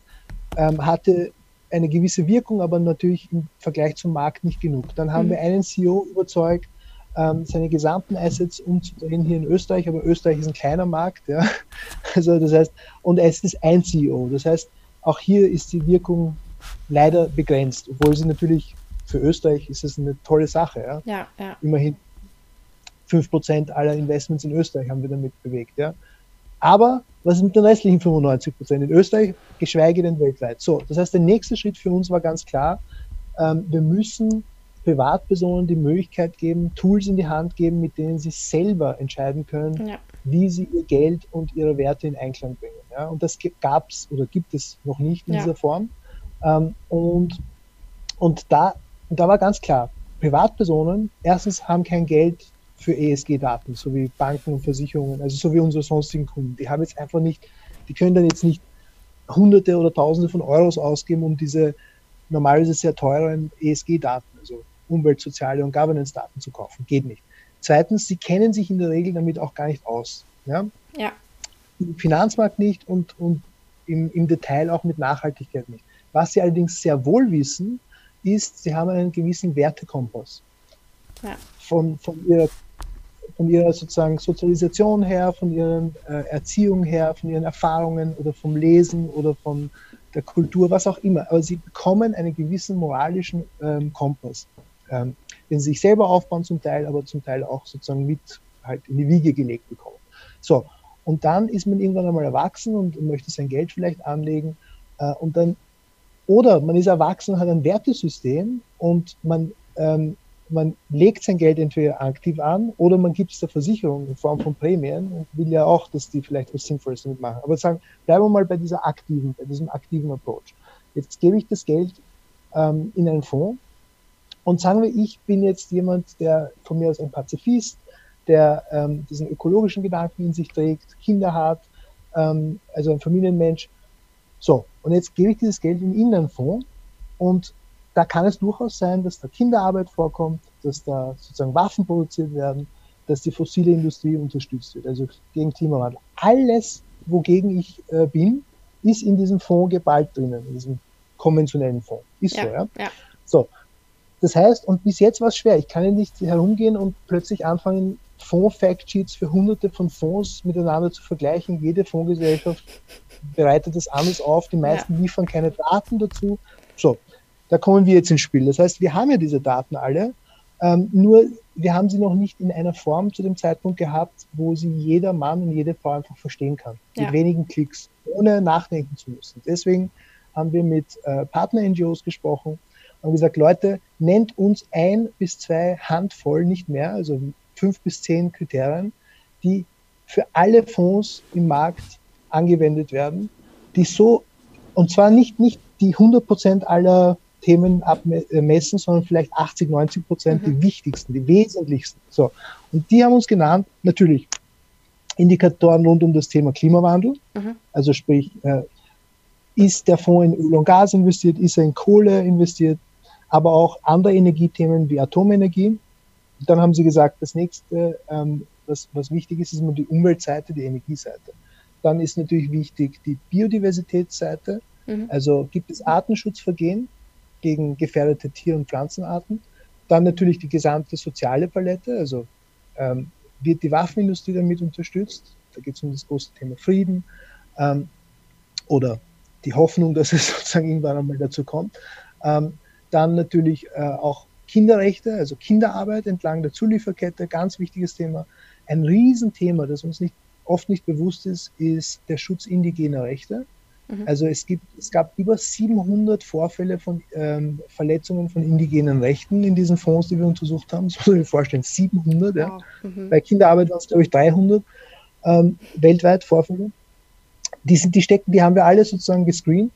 ähm, hatte eine gewisse Wirkung, aber natürlich im Vergleich zum Markt nicht genug. Dann haben mhm. wir einen CEO überzeugt, ähm, seine gesamten Assets umzudrehen hier in Österreich, aber Österreich ist ein kleiner Markt, ja. <laughs> Also das heißt, und es ist ein CEO. Das heißt, auch hier ist die Wirkung leider begrenzt, obwohl sie natürlich für Österreich ist es eine tolle Sache. Ja. ja, ja. Immerhin 5% aller Investments in Österreich haben wir damit bewegt. Ja. Aber was ist mit den restlichen 95 Prozent in Österreich, geschweige denn weltweit? So, das heißt, der nächste Schritt für uns war ganz klar, ähm, wir müssen Privatpersonen die Möglichkeit geben, Tools in die Hand geben, mit denen sie selber entscheiden können, ja. wie sie ihr Geld und ihre Werte in Einklang bringen. Ja? Und das gab es oder gibt es noch nicht in ja. dieser Form. Ähm, und, und, da, und da war ganz klar, Privatpersonen erstens haben kein Geld für ESG-Daten, so wie Banken und Versicherungen, also so wie unsere sonstigen Kunden. Die haben jetzt einfach nicht, die können dann jetzt nicht Hunderte oder Tausende von Euros ausgeben, um diese normalerweise sehr teuren ESG-Daten, also Umwelt-, Soziale und Governance-Daten zu kaufen. Geht nicht. Zweitens, sie kennen sich in der Regel damit auch gar nicht aus. Ja? ja. Im Finanzmarkt nicht und, und im, im Detail auch mit Nachhaltigkeit nicht. Was sie allerdings sehr wohl wissen, ist, sie haben einen gewissen Wertekompass. Ja. Von, von, ihrer, von ihrer sozusagen Sozialisation her, von ihrer äh, Erziehung her, von ihren Erfahrungen oder vom Lesen oder von der Kultur, was auch immer. Aber sie bekommen einen gewissen moralischen ähm, Kompass, ähm, den sie sich selber aufbauen zum Teil, aber zum Teil auch sozusagen mit halt in die Wiege gelegt bekommen. So, und dann ist man irgendwann einmal erwachsen und möchte sein Geld vielleicht anlegen äh, und dann oder man ist erwachsen, hat ein Wertesystem und man, ähm, man legt sein Geld entweder aktiv an oder man gibt es der Versicherung in Form von Prämien und will ja auch, dass die vielleicht was Sinnvolles damit machen. Aber sagen, bleiben wir mal bei dieser aktiven, bei diesem aktiven Approach. Jetzt gebe ich das Geld ähm, in einen Fonds und sagen wir, ich bin jetzt jemand, der von mir aus ein Pazifist, der ähm, diesen ökologischen Gedanken in sich trägt, Kinder hat, ähm, also ein Familienmensch. So, und jetzt gebe ich dieses Geld in einen Fonds und da kann es durchaus sein, dass da Kinderarbeit vorkommt, dass da sozusagen Waffen produziert werden, dass die fossile Industrie unterstützt wird, also gegen Klimawandel. Alles, wogegen ich äh, bin, ist in diesem Fonds geballt drinnen, in diesem konventionellen Fonds. Ist ja, so, ja? ja. So. Das heißt, und bis jetzt war es schwer. Ich kann ja nicht herumgehen und plötzlich anfangen, Fonds-Factsheets für hunderte von Fonds miteinander zu vergleichen. Jede Fondsgesellschaft bereitet das anders auf, die meisten ja. liefern keine Daten dazu. So, da kommen wir jetzt ins Spiel. Das heißt, wir haben ja diese Daten alle, ähm, nur wir haben sie noch nicht in einer Form zu dem Zeitpunkt gehabt, wo sie jeder Mann und jede Frau einfach verstehen kann. Ja. Mit wenigen Klicks, ohne nachdenken zu müssen. Deswegen haben wir mit äh, Partner-NGOs gesprochen und gesagt, Leute, nennt uns ein bis zwei Handvoll, nicht mehr, also fünf bis zehn Kriterien, die für alle Fonds im Markt angewendet werden, die so, und zwar nicht, nicht die 100 Prozent aller Themen abmessen, sondern vielleicht 80, 90 Prozent mhm. die wichtigsten, die wesentlichsten. So. Und die haben uns genannt, natürlich Indikatoren rund um das Thema Klimawandel. Mhm. Also sprich, äh, ist der Fonds in Öl und Gas investiert, ist er in Kohle investiert, aber auch andere Energiethemen wie Atomenergie. Und dann haben sie gesagt, das nächste, ähm, was, was wichtig ist, ist immer die Umweltseite, die Energieseite. Dann ist natürlich wichtig die Biodiversitätsseite. Mhm. Also gibt es Artenschutzvergehen gegen gefährdete Tier- und Pflanzenarten. Dann natürlich die gesamte soziale Palette. Also ähm, wird die Waffenindustrie damit unterstützt. Da geht es um das große Thema Frieden ähm, oder die Hoffnung, dass es <laughs> sozusagen irgendwann einmal dazu kommt. Ähm, dann natürlich äh, auch Kinderrechte, also Kinderarbeit entlang der Zulieferkette, ganz wichtiges Thema. Ein Riesenthema, das uns nicht oft nicht bewusst ist, ist der Schutz indigener Rechte. Mhm. Also es, gibt, es gab über 700 Vorfälle von ähm, Verletzungen von indigenen Rechten in diesen Fonds, die wir untersucht haben. Das muss sich vorstellen, 700. Wow. Ja. Mhm. Bei Kinderarbeit waren es, glaube ich, 300 ähm, weltweit Vorfälle. Die, sind, die stecken, die haben wir alle sozusagen gescreent.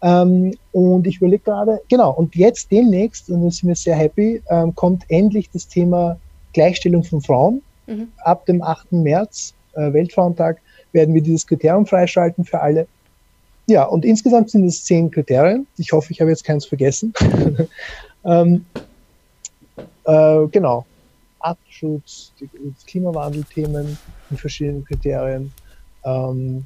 Ähm, und ich überlege gerade, genau, und jetzt demnächst, und da sind wir sehr happy, ähm, kommt endlich das Thema Gleichstellung von Frauen. Mhm. Ab dem 8. März äh, Weltfrauentag werden wir dieses Kriterium freischalten für alle. Ja, und insgesamt sind es zehn Kriterien. Ich hoffe, ich habe jetzt keins vergessen. <laughs> ähm, äh, genau. Artenschutz, Klimawandelthemen in verschiedenen Kriterien, ähm,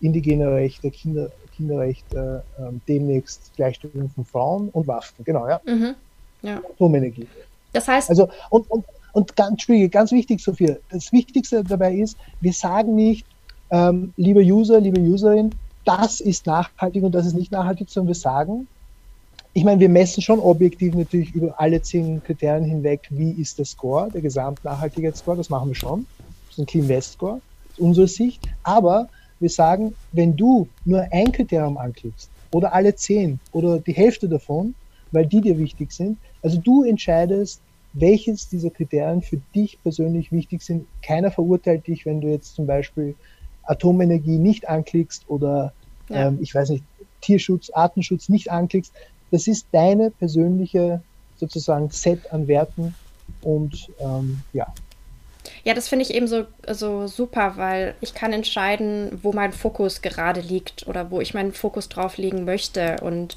indigene Rechte, Kinder, Kinderrechte, ähm, demnächst Gleichstellung von Frauen und Waffen. Genau, ja. Mhm. ja. Atomenergie. Das heißt. Also, und, und und ganz ganz wichtig, Sophia, das Wichtigste dabei ist, wir sagen nicht, ähm, lieber User, liebe Userin, das ist nachhaltig und das ist nicht nachhaltig, sondern wir sagen, ich meine, wir messen schon objektiv natürlich über alle zehn Kriterien hinweg, wie ist der Score, der Gesamtnachhaltigkeitsscore, das machen wir schon. Das ist ein Clean West Score, aus unserer Sicht. Aber wir sagen, wenn du nur ein Kriterium anklickst oder alle zehn oder die Hälfte davon, weil die dir wichtig sind, also du entscheidest, welches dieser Kriterien für dich persönlich wichtig sind. Keiner verurteilt dich, wenn du jetzt zum Beispiel Atomenergie nicht anklickst oder ja. ähm, ich weiß nicht, Tierschutz, Artenschutz nicht anklickst. Das ist deine persönliche sozusagen Set an Werten, Und ähm, ja. Ja, das finde ich eben so, so super, weil ich kann entscheiden, wo mein Fokus gerade liegt oder wo ich meinen Fokus drauf legen möchte. Und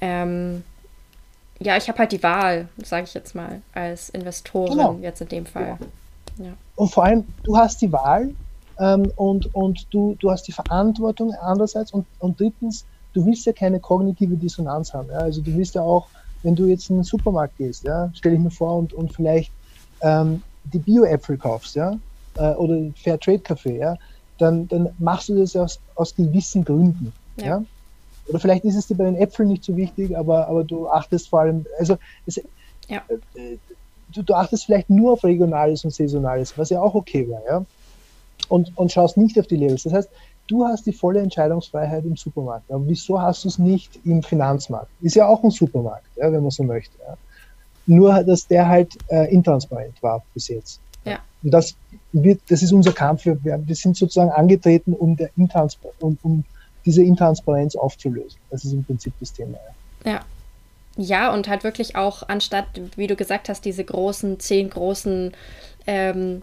ähm, ja, ich habe halt die Wahl, sage ich jetzt mal, als Investorin genau. jetzt in dem Fall. Ja. Und vor allem, du hast die Wahl ähm, und, und du, du hast die Verantwortung andererseits und, und drittens, du willst ja keine kognitive Dissonanz haben. Ja? Also du willst ja auch, wenn du jetzt in den Supermarkt gehst, ja, stell ich mir vor und, und vielleicht ähm, die Bio-Äpfel kaufst, ja, äh, oder Fairtrade-Kaffee, ja, dann, dann machst du das aus, aus gewissen Gründen. Ja. ja. Oder vielleicht ist es dir bei den Äpfeln nicht so wichtig, aber, aber du achtest vor allem, also es, ja. äh, du, du achtest vielleicht nur auf Regionales und Saisonales, was ja auch okay wäre, ja. Und, und schaust nicht auf die Labels. Das heißt, du hast die volle Entscheidungsfreiheit im Supermarkt. Aber wieso hast du es nicht im Finanzmarkt? Ist ja auch ein Supermarkt, ja, wenn man so möchte. Ja. Nur, dass der halt äh, intransparent war bis jetzt. Ja. Und das wird, das ist unser Kampf. Wir, wir sind sozusagen angetreten, um, der Intranspa um, um diese Intransparenz aufzulösen. Das ist im Prinzip das Thema. Ja. ja. Ja, und halt wirklich auch anstatt, wie du gesagt hast, diese großen, zehn großen ähm,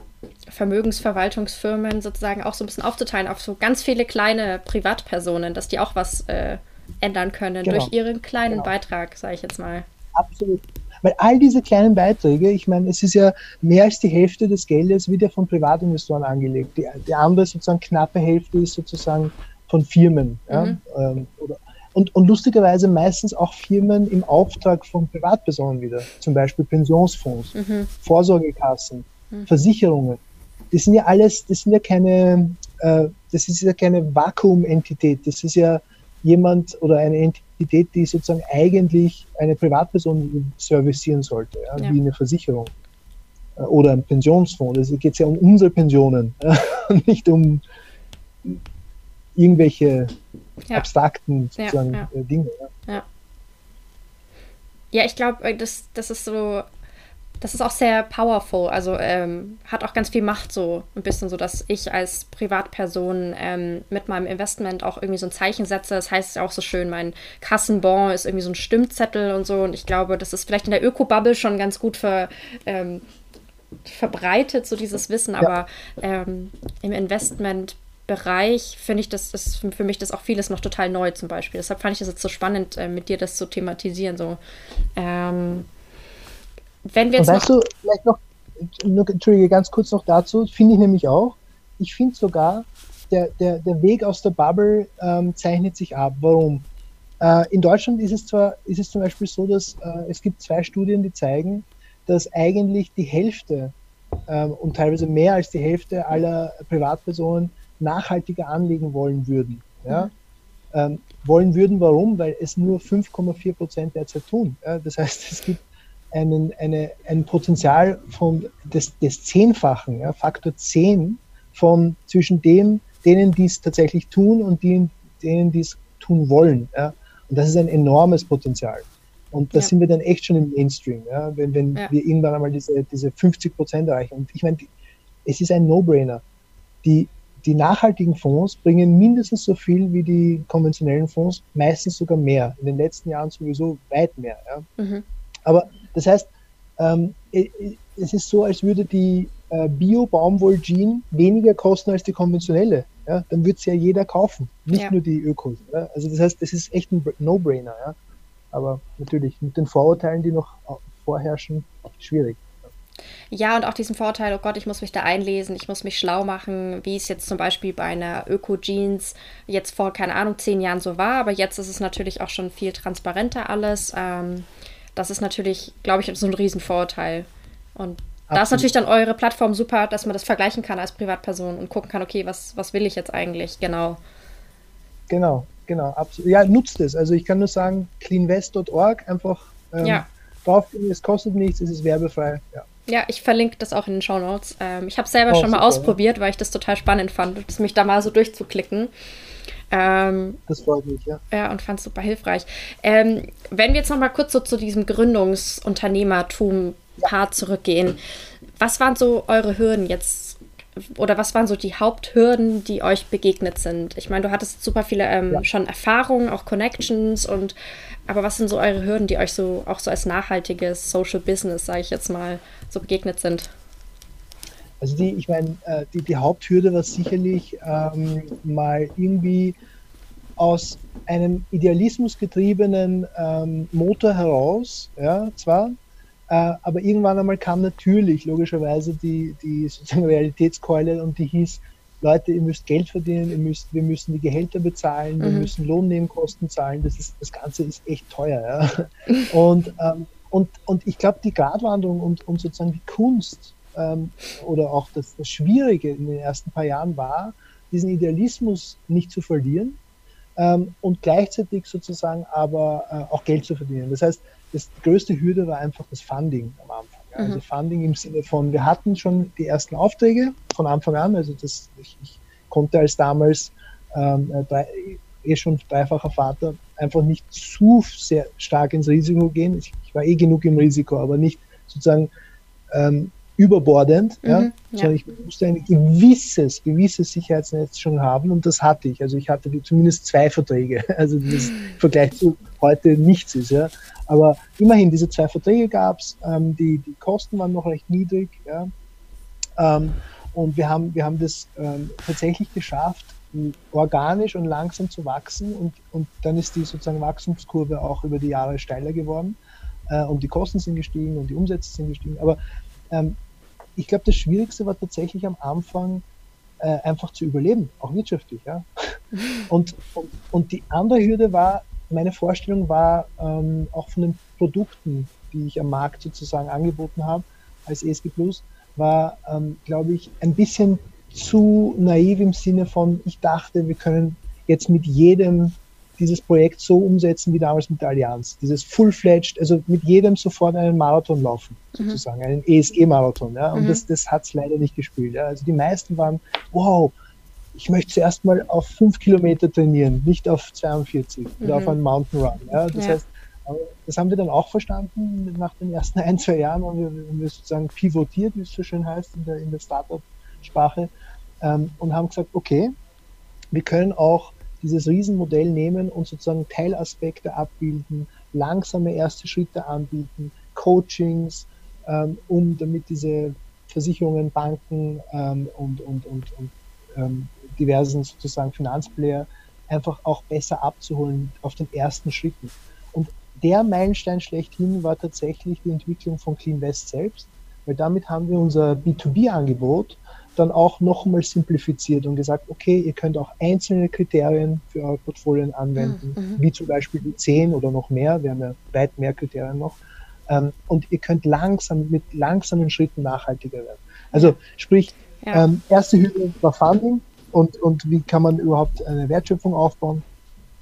Vermögensverwaltungsfirmen sozusagen auch so ein bisschen aufzuteilen auf so ganz viele kleine Privatpersonen, dass die auch was äh, ändern können genau. durch ihren kleinen genau. Beitrag, sage ich jetzt mal. Absolut. Weil all diese kleinen Beiträge, ich meine, es ist ja mehr als die Hälfte des Geldes wird ja von Privatinvestoren angelegt. Die, die andere sozusagen knappe Hälfte ist sozusagen von Firmen. Ja? Mhm. Ähm, oder, und, und lustigerweise meistens auch Firmen im Auftrag von Privatpersonen wieder. Zum Beispiel Pensionsfonds, mhm. Vorsorgekassen, mhm. Versicherungen. Das sind ja alles, das sind ja keine, äh, das ist ja keine Vakuumentität. Das ist ja jemand oder eine Entität, die sozusagen eigentlich eine Privatperson servicieren sollte, ja, ja. wie eine Versicherung äh, oder ein Pensionsfonds. Es geht ja um unsere Pensionen, <laughs> nicht um irgendwelche ja. abstrakten sozusagen äh, Dinge. Ja. ja, ich glaube, äh, das, das ist so das ist auch sehr powerful, also ähm, hat auch ganz viel Macht so ein bisschen so, dass ich als Privatperson ähm, mit meinem Investment auch irgendwie so ein Zeichen setze. Das heißt auch so schön, mein Kassenbon ist irgendwie so ein Stimmzettel und so und ich glaube, das ist vielleicht in der Öko-Bubble schon ganz gut für, ähm, verbreitet, so dieses Wissen, aber ähm, im Investment Bereich finde ich, das ist für mich das auch vieles noch total neu zum Beispiel. Deshalb fand ich es jetzt so spannend, äh, mit dir das zu thematisieren. So. Ähm, wenn wir jetzt weißt noch du, vielleicht noch, Entschuldige, ganz kurz noch dazu, finde ich nämlich auch, ich finde sogar, der, der, der Weg aus der Bubble ähm, zeichnet sich ab. Warum? Äh, in Deutschland ist es zwar, ist es zum Beispiel so, dass äh, es gibt zwei Studien, die zeigen, dass eigentlich die Hälfte ähm, und teilweise mehr als die Hälfte aller Privatpersonen nachhaltiger anlegen wollen würden. Ja? Mhm. Ähm, wollen würden, warum? Weil es nur 5,4 Prozent derzeit tun. Ja? Das heißt, es gibt einen, eine, ein Potenzial von des, des Zehnfachen, ja, Faktor 10 von zwischen dem, denen, die es tatsächlich tun und denen, denen die es tun wollen. Ja. Und das ist ein enormes Potenzial. Und da ja. sind wir dann echt schon im Mainstream, ja, wenn, wenn ja. wir irgendwann einmal diese, diese 50 Prozent erreichen. Und ich meine, es ist ein No-Brainer. Die, die nachhaltigen Fonds bringen mindestens so viel wie die konventionellen Fonds, meistens sogar mehr. In den letzten Jahren sowieso weit mehr. Ja. Mhm. Aber das heißt, ähm, es ist so, als würde die äh, Bio-Baumwoll-Jean weniger kosten als die konventionelle. Ja? Dann würde es ja jeder kaufen, nicht ja. nur die Ökos. Ja? Also das heißt, das ist echt ein No-Brainer. Ja? Aber natürlich mit den Vorurteilen, die noch vorherrschen, schwierig. Ja, und auch diesen Vorteil, oh Gott, ich muss mich da einlesen, ich muss mich schlau machen, wie es jetzt zum Beispiel bei einer Öko-Jeans jetzt vor, keine Ahnung, zehn Jahren so war, aber jetzt ist es natürlich auch schon viel transparenter alles. Ähm, das ist natürlich, glaube ich, so ein Riesenvorteil. Und Absolut. da ist natürlich dann eure Plattform super, dass man das vergleichen kann als Privatperson und gucken kann, okay, was, was will ich jetzt eigentlich genau. Genau, genau, absolut. Ja, nutzt es. Also ich kann nur sagen, cleanwest.org einfach ähm, ja. draufgehen, es kostet nichts, es ist werbefrei. Ja. Ja, ich verlinke das auch in den Show Notes. Ähm, ich habe es selber oh, schon mal super, ausprobiert, ja. weil ich das total spannend fand, mich da mal so durchzuklicken. Ähm, das freut mich, ja. Ja, und fand es super hilfreich. Ähm, wenn wir jetzt noch mal kurz so zu diesem Gründungsunternehmertum-Part ja. zurückgehen, was waren so eure Hürden jetzt oder was waren so die Haupthürden, die euch begegnet sind? Ich meine, du hattest super viele ähm, ja. schon Erfahrungen, auch Connections und aber was sind so eure Hürden, die euch so auch so als nachhaltiges Social Business, sage ich jetzt mal, so begegnet sind? Also die, ich meine, äh, die, die Haupthürde war sicherlich ähm, mal irgendwie aus einem idealismusgetriebenen ähm, Motor heraus, ja, zwar, äh, aber irgendwann einmal kam natürlich logischerweise die, die sozusagen Realitätskeule und die hieß, Leute, ihr müsst Geld verdienen, ihr müsst, wir müssen die Gehälter bezahlen, wir mhm. müssen Lohnnebenkosten zahlen, das, ist, das Ganze ist echt teuer. Ja? <laughs> Und, ähm, und, und ich glaube, die Gratwanderung und, und sozusagen die Kunst ähm, oder auch das, das Schwierige in den ersten paar Jahren war, diesen Idealismus nicht zu verlieren ähm, und gleichzeitig sozusagen aber äh, auch Geld zu verdienen. Das heißt, das, die größte Hürde war einfach das Funding am Anfang. Also mhm. Funding im Sinne von, wir hatten schon die ersten Aufträge von Anfang an, also das, ich, ich konnte als damals ähm, äh, drei, eh schon dreifacher Vater einfach nicht zu sehr stark ins Risiko gehen. Ich, ich war eh genug im Risiko, aber nicht sozusagen ähm, überbordend, mhm, ja, ja, sondern ich musste ein gewisses, gewisses Sicherheitsnetz schon haben und das hatte ich. Also ich hatte die, zumindest zwei Verträge, <laughs> also das im Vergleich zu heute nichts ist, ja. Aber immerhin, diese zwei Verträge gab es, ähm, die, die Kosten waren noch recht niedrig, ja. Ähm, und wir haben, wir haben das ähm, tatsächlich geschafft, organisch und langsam zu wachsen und, und dann ist die sozusagen Wachstumskurve auch über die Jahre steiler geworden äh, und die Kosten sind gestiegen und die Umsätze sind gestiegen. Aber ähm, ich glaube, das Schwierigste war tatsächlich am Anfang äh, einfach zu überleben, auch wirtschaftlich. Ja? <laughs> Und, und, und, die andere Hürde war, meine Vorstellung war ähm, auch von den Produkten, die ich am Markt sozusagen angeboten habe als ESG Plus, war, ähm, glaube ich, ein bisschen zu naiv im Sinne von, ich dachte, wir können jetzt mit jedem dieses Projekt so umsetzen wie damals mit der Allianz. Dieses full-fledged, also mit jedem sofort einen Marathon laufen, mhm. sozusagen, einen ESG-Marathon. Ja? Und mhm. das, das hat es leider nicht gespielt. Ja? Also die meisten waren, wow, ich möchte zuerst mal auf fünf Kilometer trainieren, nicht auf 42 mhm. oder auf einen Mountain Run. Ja? Das ja. heißt, das haben wir dann auch verstanden nach den ersten <laughs> ein, zwei Jahren haben wir, haben wir sozusagen pivotiert, wie es so schön heißt in der, in der Startup-Sprache ähm, und haben gesagt, okay, wir können auch dieses Riesenmodell nehmen und sozusagen Teilaspekte abbilden, langsame erste Schritte anbieten, Coachings, ähm, um damit diese Versicherungen, Banken ähm, und, und, und, und ähm, diversen sozusagen Finanzplayer einfach auch besser abzuholen auf den ersten Schritten. Und der Meilenstein schlechthin war tatsächlich die Entwicklung von Clean West selbst, weil damit haben wir unser B2B-Angebot dann auch nochmal simplifiziert und gesagt, okay, ihr könnt auch einzelne Kriterien für eure Portfolien anwenden, mhm. wie zum Beispiel die 10 oder noch mehr, wir haben ja weit mehr Kriterien noch. Ähm, und ihr könnt langsam mit langsamen Schritten nachhaltiger werden. Also sprich, ja. ähm, erste Hürde war Funding und, und wie kann man überhaupt eine Wertschöpfung aufbauen,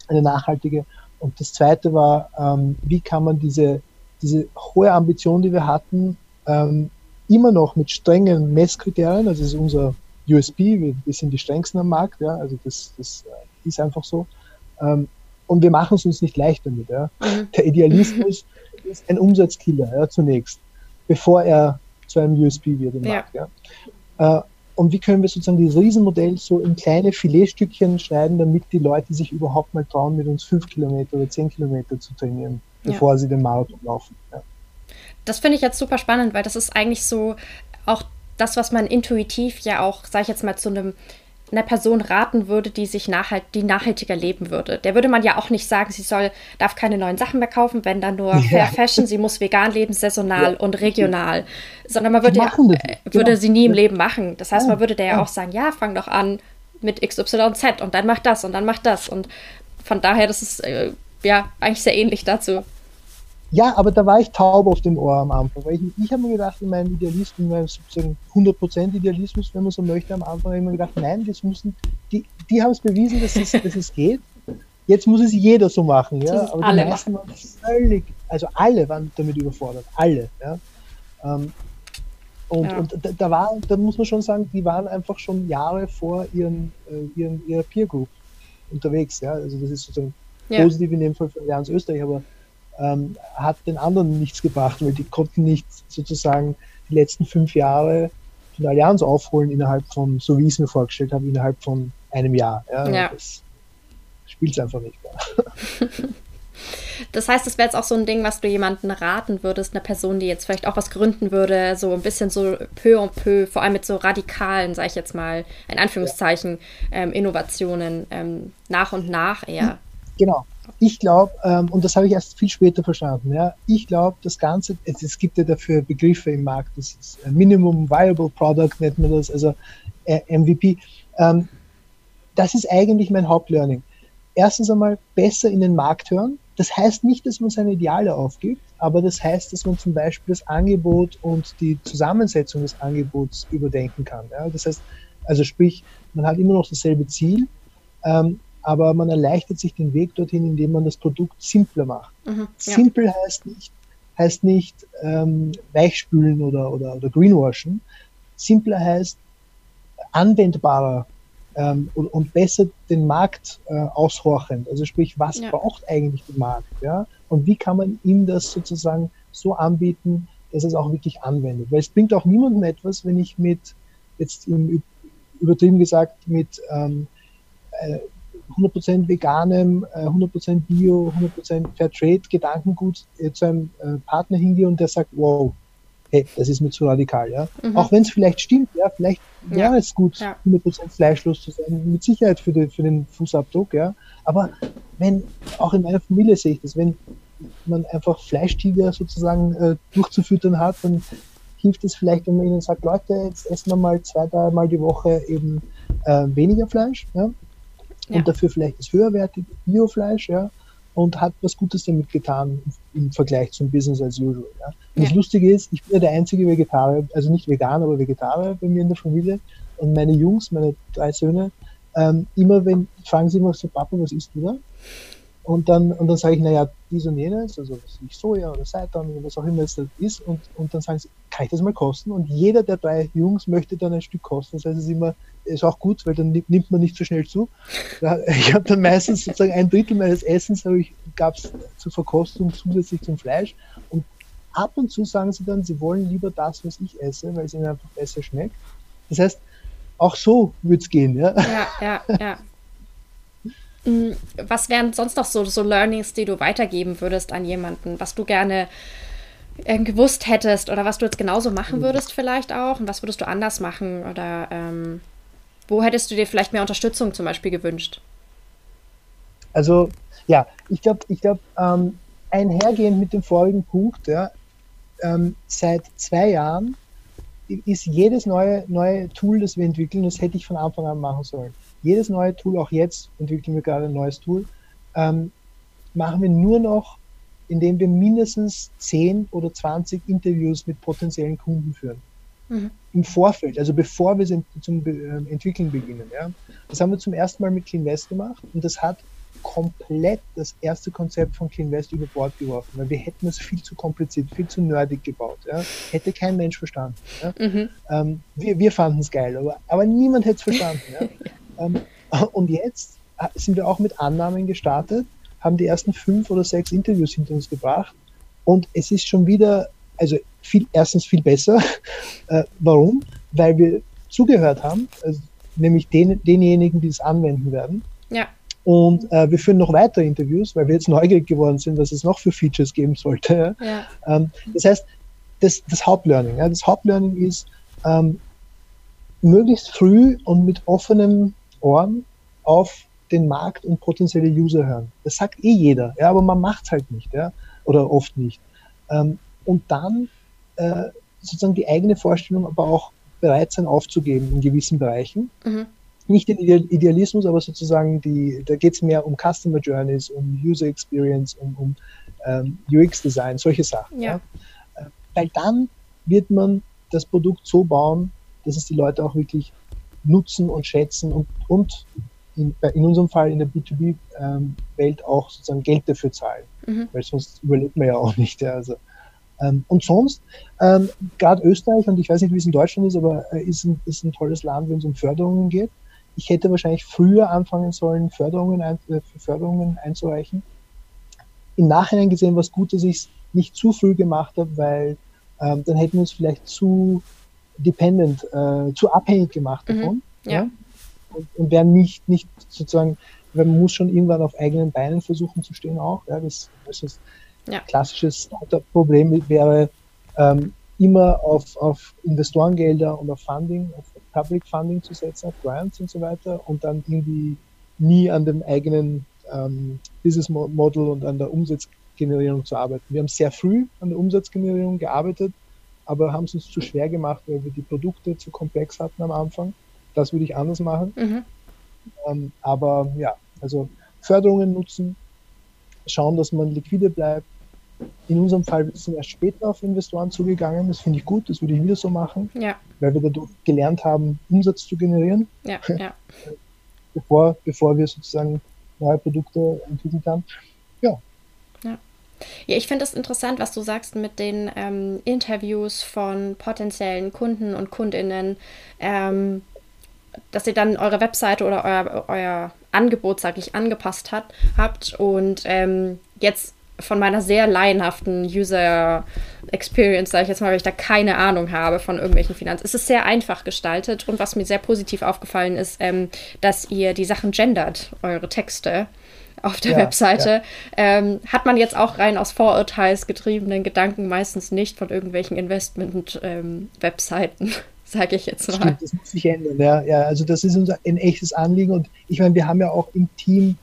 eine nachhaltige. Und das zweite war, ähm, wie kann man diese, diese hohe Ambition, die wir hatten, ähm, immer noch mit strengen Messkriterien, also das ist unser USP, wir, wir sind die strengsten am Markt, ja, also das, das äh, ist einfach so. Ähm, und wir machen es uns nicht leicht damit. Ja. Mhm. Der Idealismus ist ein Umsatzkiller, ja, zunächst, bevor er zu einem USP wird im Markt. Ja. Äh, und wie können wir sozusagen dieses Riesenmodell so in kleine Filetstückchen schneiden, damit die Leute sich überhaupt mal trauen, mit uns fünf Kilometer oder zehn Kilometer zu trainieren, bevor ja. sie den Marathon laufen. Ja das finde ich jetzt super spannend, weil das ist eigentlich so auch das, was man intuitiv ja auch, sage ich jetzt mal, zu einem einer Person raten würde, die sich nachhalt, die nachhaltiger leben würde. Der würde man ja auch nicht sagen, sie soll, darf keine neuen Sachen mehr kaufen, wenn dann nur ja. Fair Fashion, sie muss vegan leben, saisonal ja. und regional. Sondern man würde, ja, äh, würde genau. sie nie im Leben machen. Das heißt, man würde der ja auch sagen, ja, fang doch an mit XYZ und dann mach das und dann mach das. Und von daher, das ist äh, ja eigentlich sehr ähnlich dazu. Ja, aber da war ich taub auf dem Ohr am Anfang, weil ich, ich habe mir gedacht, in meinem Idealismus, in meinem sozusagen 100% Idealismus, wenn man so möchte, am Anfang habe ich mir gedacht, nein, das müssen, die, die haben es bewiesen, dass es, dass es geht. Jetzt muss es jeder so machen, ja. Aber die meisten waren völlig, also alle waren damit überfordert, alle, ja. Ähm, und, ja. und da, da, war, da muss man schon sagen, die waren einfach schon Jahre vor ihren, äh, ihren ihrer Peer Group unterwegs, ja. Also das ist sozusagen ja. positiv in dem Fall für Allianz Österreich, aber ähm, hat den anderen nichts gebracht, weil die konnten nicht sozusagen die letzten fünf Jahre von der Allianz aufholen innerhalb von, so wie ich es mir vorgestellt habe, innerhalb von einem Jahr. Ja, ja. Das spielt es einfach nicht mehr. <laughs> Das heißt, das wäre jetzt auch so ein Ding, was du jemandem raten würdest, eine Person, die jetzt vielleicht auch was gründen würde, so ein bisschen so peu en peu, vor allem mit so radikalen, sage ich jetzt mal, in Anführungszeichen, ähm, Innovationen ähm, nach und nach eher. Genau. Ich glaube, ähm, und das habe ich erst viel später verstanden, ja, ich glaube, das Ganze, es, es, gibt ja dafür Begriffe im Markt, das ist Minimum Viable Product, nennt man das, also äh, MVP. Ähm, das ist eigentlich mein Hauptlearning. Erstens einmal besser in den Markt hören. Das heißt nicht, dass man seine Ideale aufgibt, aber das heißt, dass man zum Beispiel das Angebot und die Zusammensetzung des Angebots überdenken kann. Ja? Das heißt, also sprich, man hat immer noch dasselbe Ziel, ähm, aber man erleichtert sich den Weg dorthin, indem man das Produkt simpler macht. Mhm, ja. Simpel heißt nicht, heißt nicht ähm, weichspülen oder, oder, oder greenwashen. Simpler heißt anwendbarer ähm, und, und, besser den Markt äh, aushorchend. Also sprich, was ja. braucht eigentlich der Markt? Ja? Und wie kann man ihm das sozusagen so anbieten, dass es auch wirklich anwendet? Weil es bringt auch niemandem etwas, wenn ich mit, jetzt im, übertrieben gesagt, mit ähm, äh, 100% veganem, 100% äh, Bio, 100% Fairtrade Gedankengut äh, zu einem äh, Partner hingehe und der sagt, wow, hey, das ist mir zu radikal, ja. Mhm. Auch wenn es vielleicht stimmt, ja, vielleicht wäre es gut, ja. 100% fleischlos zu sein, mit Sicherheit für, die, für den Fußabdruck, ja. Aber wenn, auch in meiner Familie sehe ich das, wenn man einfach Fleischtiger sozusagen äh, durchzufüttern hat, dann hilft es vielleicht, wenn man ihnen sagt, Leute, jetzt essen wir mal zwei, dreimal die Woche eben äh, weniger Fleisch, ja ja. und dafür vielleicht das höherwertige Biofleisch, ja, und hat was Gutes damit getan im Vergleich zum Business as usual. Ja. Und ja. das Lustige ist, ich bin ja der einzige Vegetarier, also nicht vegan, aber Vegetarier bei mir in der Familie. Und meine Jungs, meine drei Söhne, ähm, immer wenn, fragen sie immer so, Papa, was isst du da? Und dann, und dann sage ich, naja, dies und jenes, also was Soja oder Seitan oder was auch immer es ist. Und, und dann sagen sie, kann ich das mal kosten? Und jeder der drei Jungs möchte dann ein Stück kosten. Das heißt, es ist immer, ist auch gut, weil dann nimmt man nicht so schnell zu. <laughs> Ich habe dann meistens sozusagen ein Drittel meines Essens gab es zur Verkostung zusätzlich zum Fleisch. Und ab und zu sagen sie dann, sie wollen lieber das, was ich esse, weil es ihnen einfach besser schmeckt. Das heißt, auch so wird es gehen. Ja, ja, ja. ja. Mm, was wären sonst noch so, so Learnings, die du weitergeben würdest an jemanden, was du gerne äh, gewusst hättest oder was du jetzt genauso machen mhm. würdest vielleicht auch und was würdest du anders machen oder ähm, wo hättest du dir vielleicht mehr Unterstützung zum Beispiel gewünscht? Also ja, ich glaube, ich glaube, ähm, einhergehend mit dem vorigen Punkt, ja, ähm, seit zwei Jahren ist jedes neue, neue Tool, das wir entwickeln, das hätte ich von Anfang an machen sollen jedes neue Tool, auch jetzt entwickeln wir gerade ein neues Tool, ähm, machen wir nur noch, indem wir mindestens 10 oder 20 Interviews mit potenziellen Kunden führen. Mhm. Im Vorfeld, also bevor wir zum äh, Entwickeln beginnen. Ja. Das haben wir zum ersten Mal mit CleanVest gemacht und das hat komplett das erste Konzept von CleanVest über Bord geworfen, weil wir hätten es viel zu kompliziert, viel zu nerdig gebaut. Ja. Hätte kein Mensch verstanden. Ja. Mhm. Ähm, wir wir fanden es geil, aber, aber niemand hätte es verstanden. Ja. <laughs> Ähm, <laughs> und jetzt äh, sind wir auch mit Annahmen gestartet, haben die ersten fünf oder sechs Interviews hinter uns gebracht und es ist schon wieder, also viel, erstens viel besser. <laughs> Äh, warum? Weil wir zugehört haben, also nämlich den, denjenigen, die es anwenden werden. Ja. Und äh, wir führen noch weitere Interviews, weil wir jetzt neugierig geworden sind, was es noch für Features geben sollte. Ja. <laughs> Ähm, das heißt, das, das Hauptlearning. Ja, das Hauptlearning ist, ähm, möglichst früh und mit offenem Ohren auf den Markt und potenzielle User hören. Das sagt eh jeder, ja, aber man macht es halt nicht, ja, oder oft nicht. Ähm, und dann äh, sozusagen die eigene Vorstellung, aber auch bereit sein aufzugeben in gewissen Bereichen. Mhm. Nicht den Idealismus, aber sozusagen die, da geht es mehr um Customer Journeys, um User Experience, um, um ähm, UX-Design, solche Sachen. Ja. ja. Äh, weil dann wird man das Produkt so bauen, dass es die Leute auch wirklich nutzen und schätzen und, und in, in unserem Fall in der B2B-Welt ähm, auch sozusagen Geld dafür zahlen, mhm. weil sonst überlebt man ja auch nicht. Ja, also. Ähm, und sonst, ähm, gerade Österreich, und ich weiß nicht, wie es in Deutschland ist, aber äh, ist, ein, ist ein tolles Land, wenn es um Förderungen geht. Ich hätte wahrscheinlich früher anfangen sollen, Förderungen, ein, äh, Förderungen einzureichen. Im Nachhinein gesehen war es gut, dass ich es nicht zu früh gemacht habe, weil ähm, dann hätten wir uns vielleicht zu dependent, äh, zu abhängig gemacht mhm. davon. Ja. ja? Und, und wären nicht, nicht sozusagen weil man muss schon irgendwann auf eigenen Beinen versuchen zu stehen auch. Ja, das, das ist ja. klassisches Startup-Problem wäre ähm, immer auf, auf Investorengelder und auf Funding, auf Public Funding zu setzen, auf Grants und so weiter und dann irgendwie nie an dem eigenen ähm, Business Model und an der Umsatzgenerierung zu arbeiten. Wir haben sehr früh an der Umsatzgenerierung gearbeitet, aber haben es uns zu schwer gemacht, weil wir die Produkte zu komplex hatten am Anfang. Das würde ich anders machen. Mhm. Ähm, aber ja, also Förderungen nutzen, schauen, dass man liquide bleibt. In unserem Fall sind wir erst später auf Investoren zugegangen. Das finde ich gut, das würde ich wieder so machen, ja. weil wir dadurch gelernt haben, Umsatz zu generieren, ja, <laughs> ja. bevor, bevor wir sozusagen neue Produkte entwickelt haben. Ja. Ich finde es interessant, was du sagst mit den ähm, Interviews von potenziellen Kunden und Kundinnen. Ähm, dass ihr dann eure Webseite oder euer, euer Angebot, sag ich, angepasst hat, habt und ähm, jetzt von meiner sehr laienhaften User Experience, sage ich jetzt mal, weil ich da keine Ahnung habe von irgendwelchen Finanzen. Es ist sehr einfach gestaltet und was mir sehr positiv aufgefallen ist, ähm, dass ihr die Sachen gendert, eure Texte auf der ja, Webseite. Ja. Ähm, hat man jetzt auch rein aus vorurteilsgetriebenen Gedanken meistens nicht von irgendwelchen Investment-Webseiten. Ähm, <laughs> sage ich jetzt mal. Stimmt, das muss sich ändern, ja. ja. Also das ist unser ein echtes Anliegen und ich meine, wir haben ja auch im Team,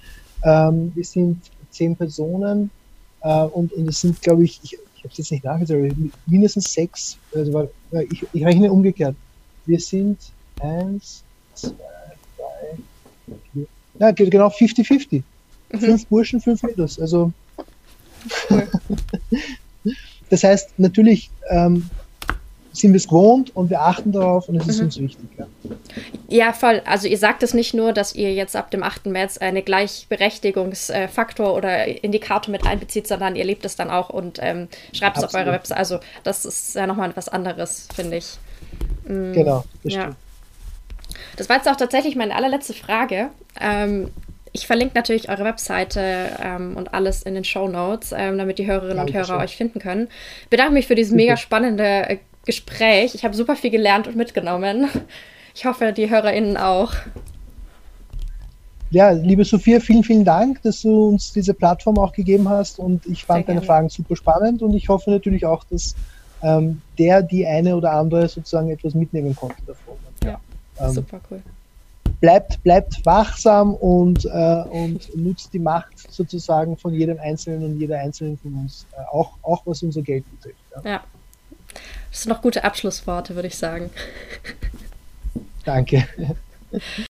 ähm, wir sind zehn Personen äh, und, und es sind, glaube ich, ich, ich habe es jetzt nicht nachgezählt, mindestens sechs, also weil, ich, ich rechne umgekehrt. Wir sind eins, zwei, drei, vier, ja, genau 50-50. Mhm. Fünf Burschen, fünf Mädels. Also cool. <laughs> das heißt, natürlich ähm, sind wir es gewohnt und wir achten darauf und es ist mhm. uns wichtig. Ja. ja. voll. Also ihr sagt es nicht nur, dass ihr jetzt ab dem 8. März eine Gleichberechtigungsfaktor oder Indikator mit einbezieht, sondern ihr lebt es dann auch und ähm, schreibt es auf eurer Website. Also das ist ja nochmal etwas anderes, finde ich. Mhm. Genau, das ja. Das war jetzt auch tatsächlich meine allerletzte Frage. Ähm, ich verlinke natürlich eure Webseite ähm, und alles in den Show Notes, ähm, damit die Hörerinnen Dankeschön. und Hörer euch finden können. Bedanke mich für dieses mega <laughs> spannende äh, Gespräch. Ich habe super viel gelernt und mitgenommen. Ich hoffe, die HörerInnen auch. Ja, liebe Sophia, vielen, vielen Dank, dass du uns diese Plattform auch gegeben hast und ich fand deine Fragen super spannend und ich hoffe natürlich auch, dass ähm, der, die eine oder andere sozusagen etwas mitnehmen konnte davon. Ja, ähm, super cool. Bleibt, bleibt wachsam und, äh, und nutzt die Macht sozusagen von jedem Einzelnen und jeder Einzelnen von uns, äh, auch, auch was unser Geld betrifft. Ja. ja. Das sind noch gute Abschlussworte, würde ich sagen. Danke. <laughs>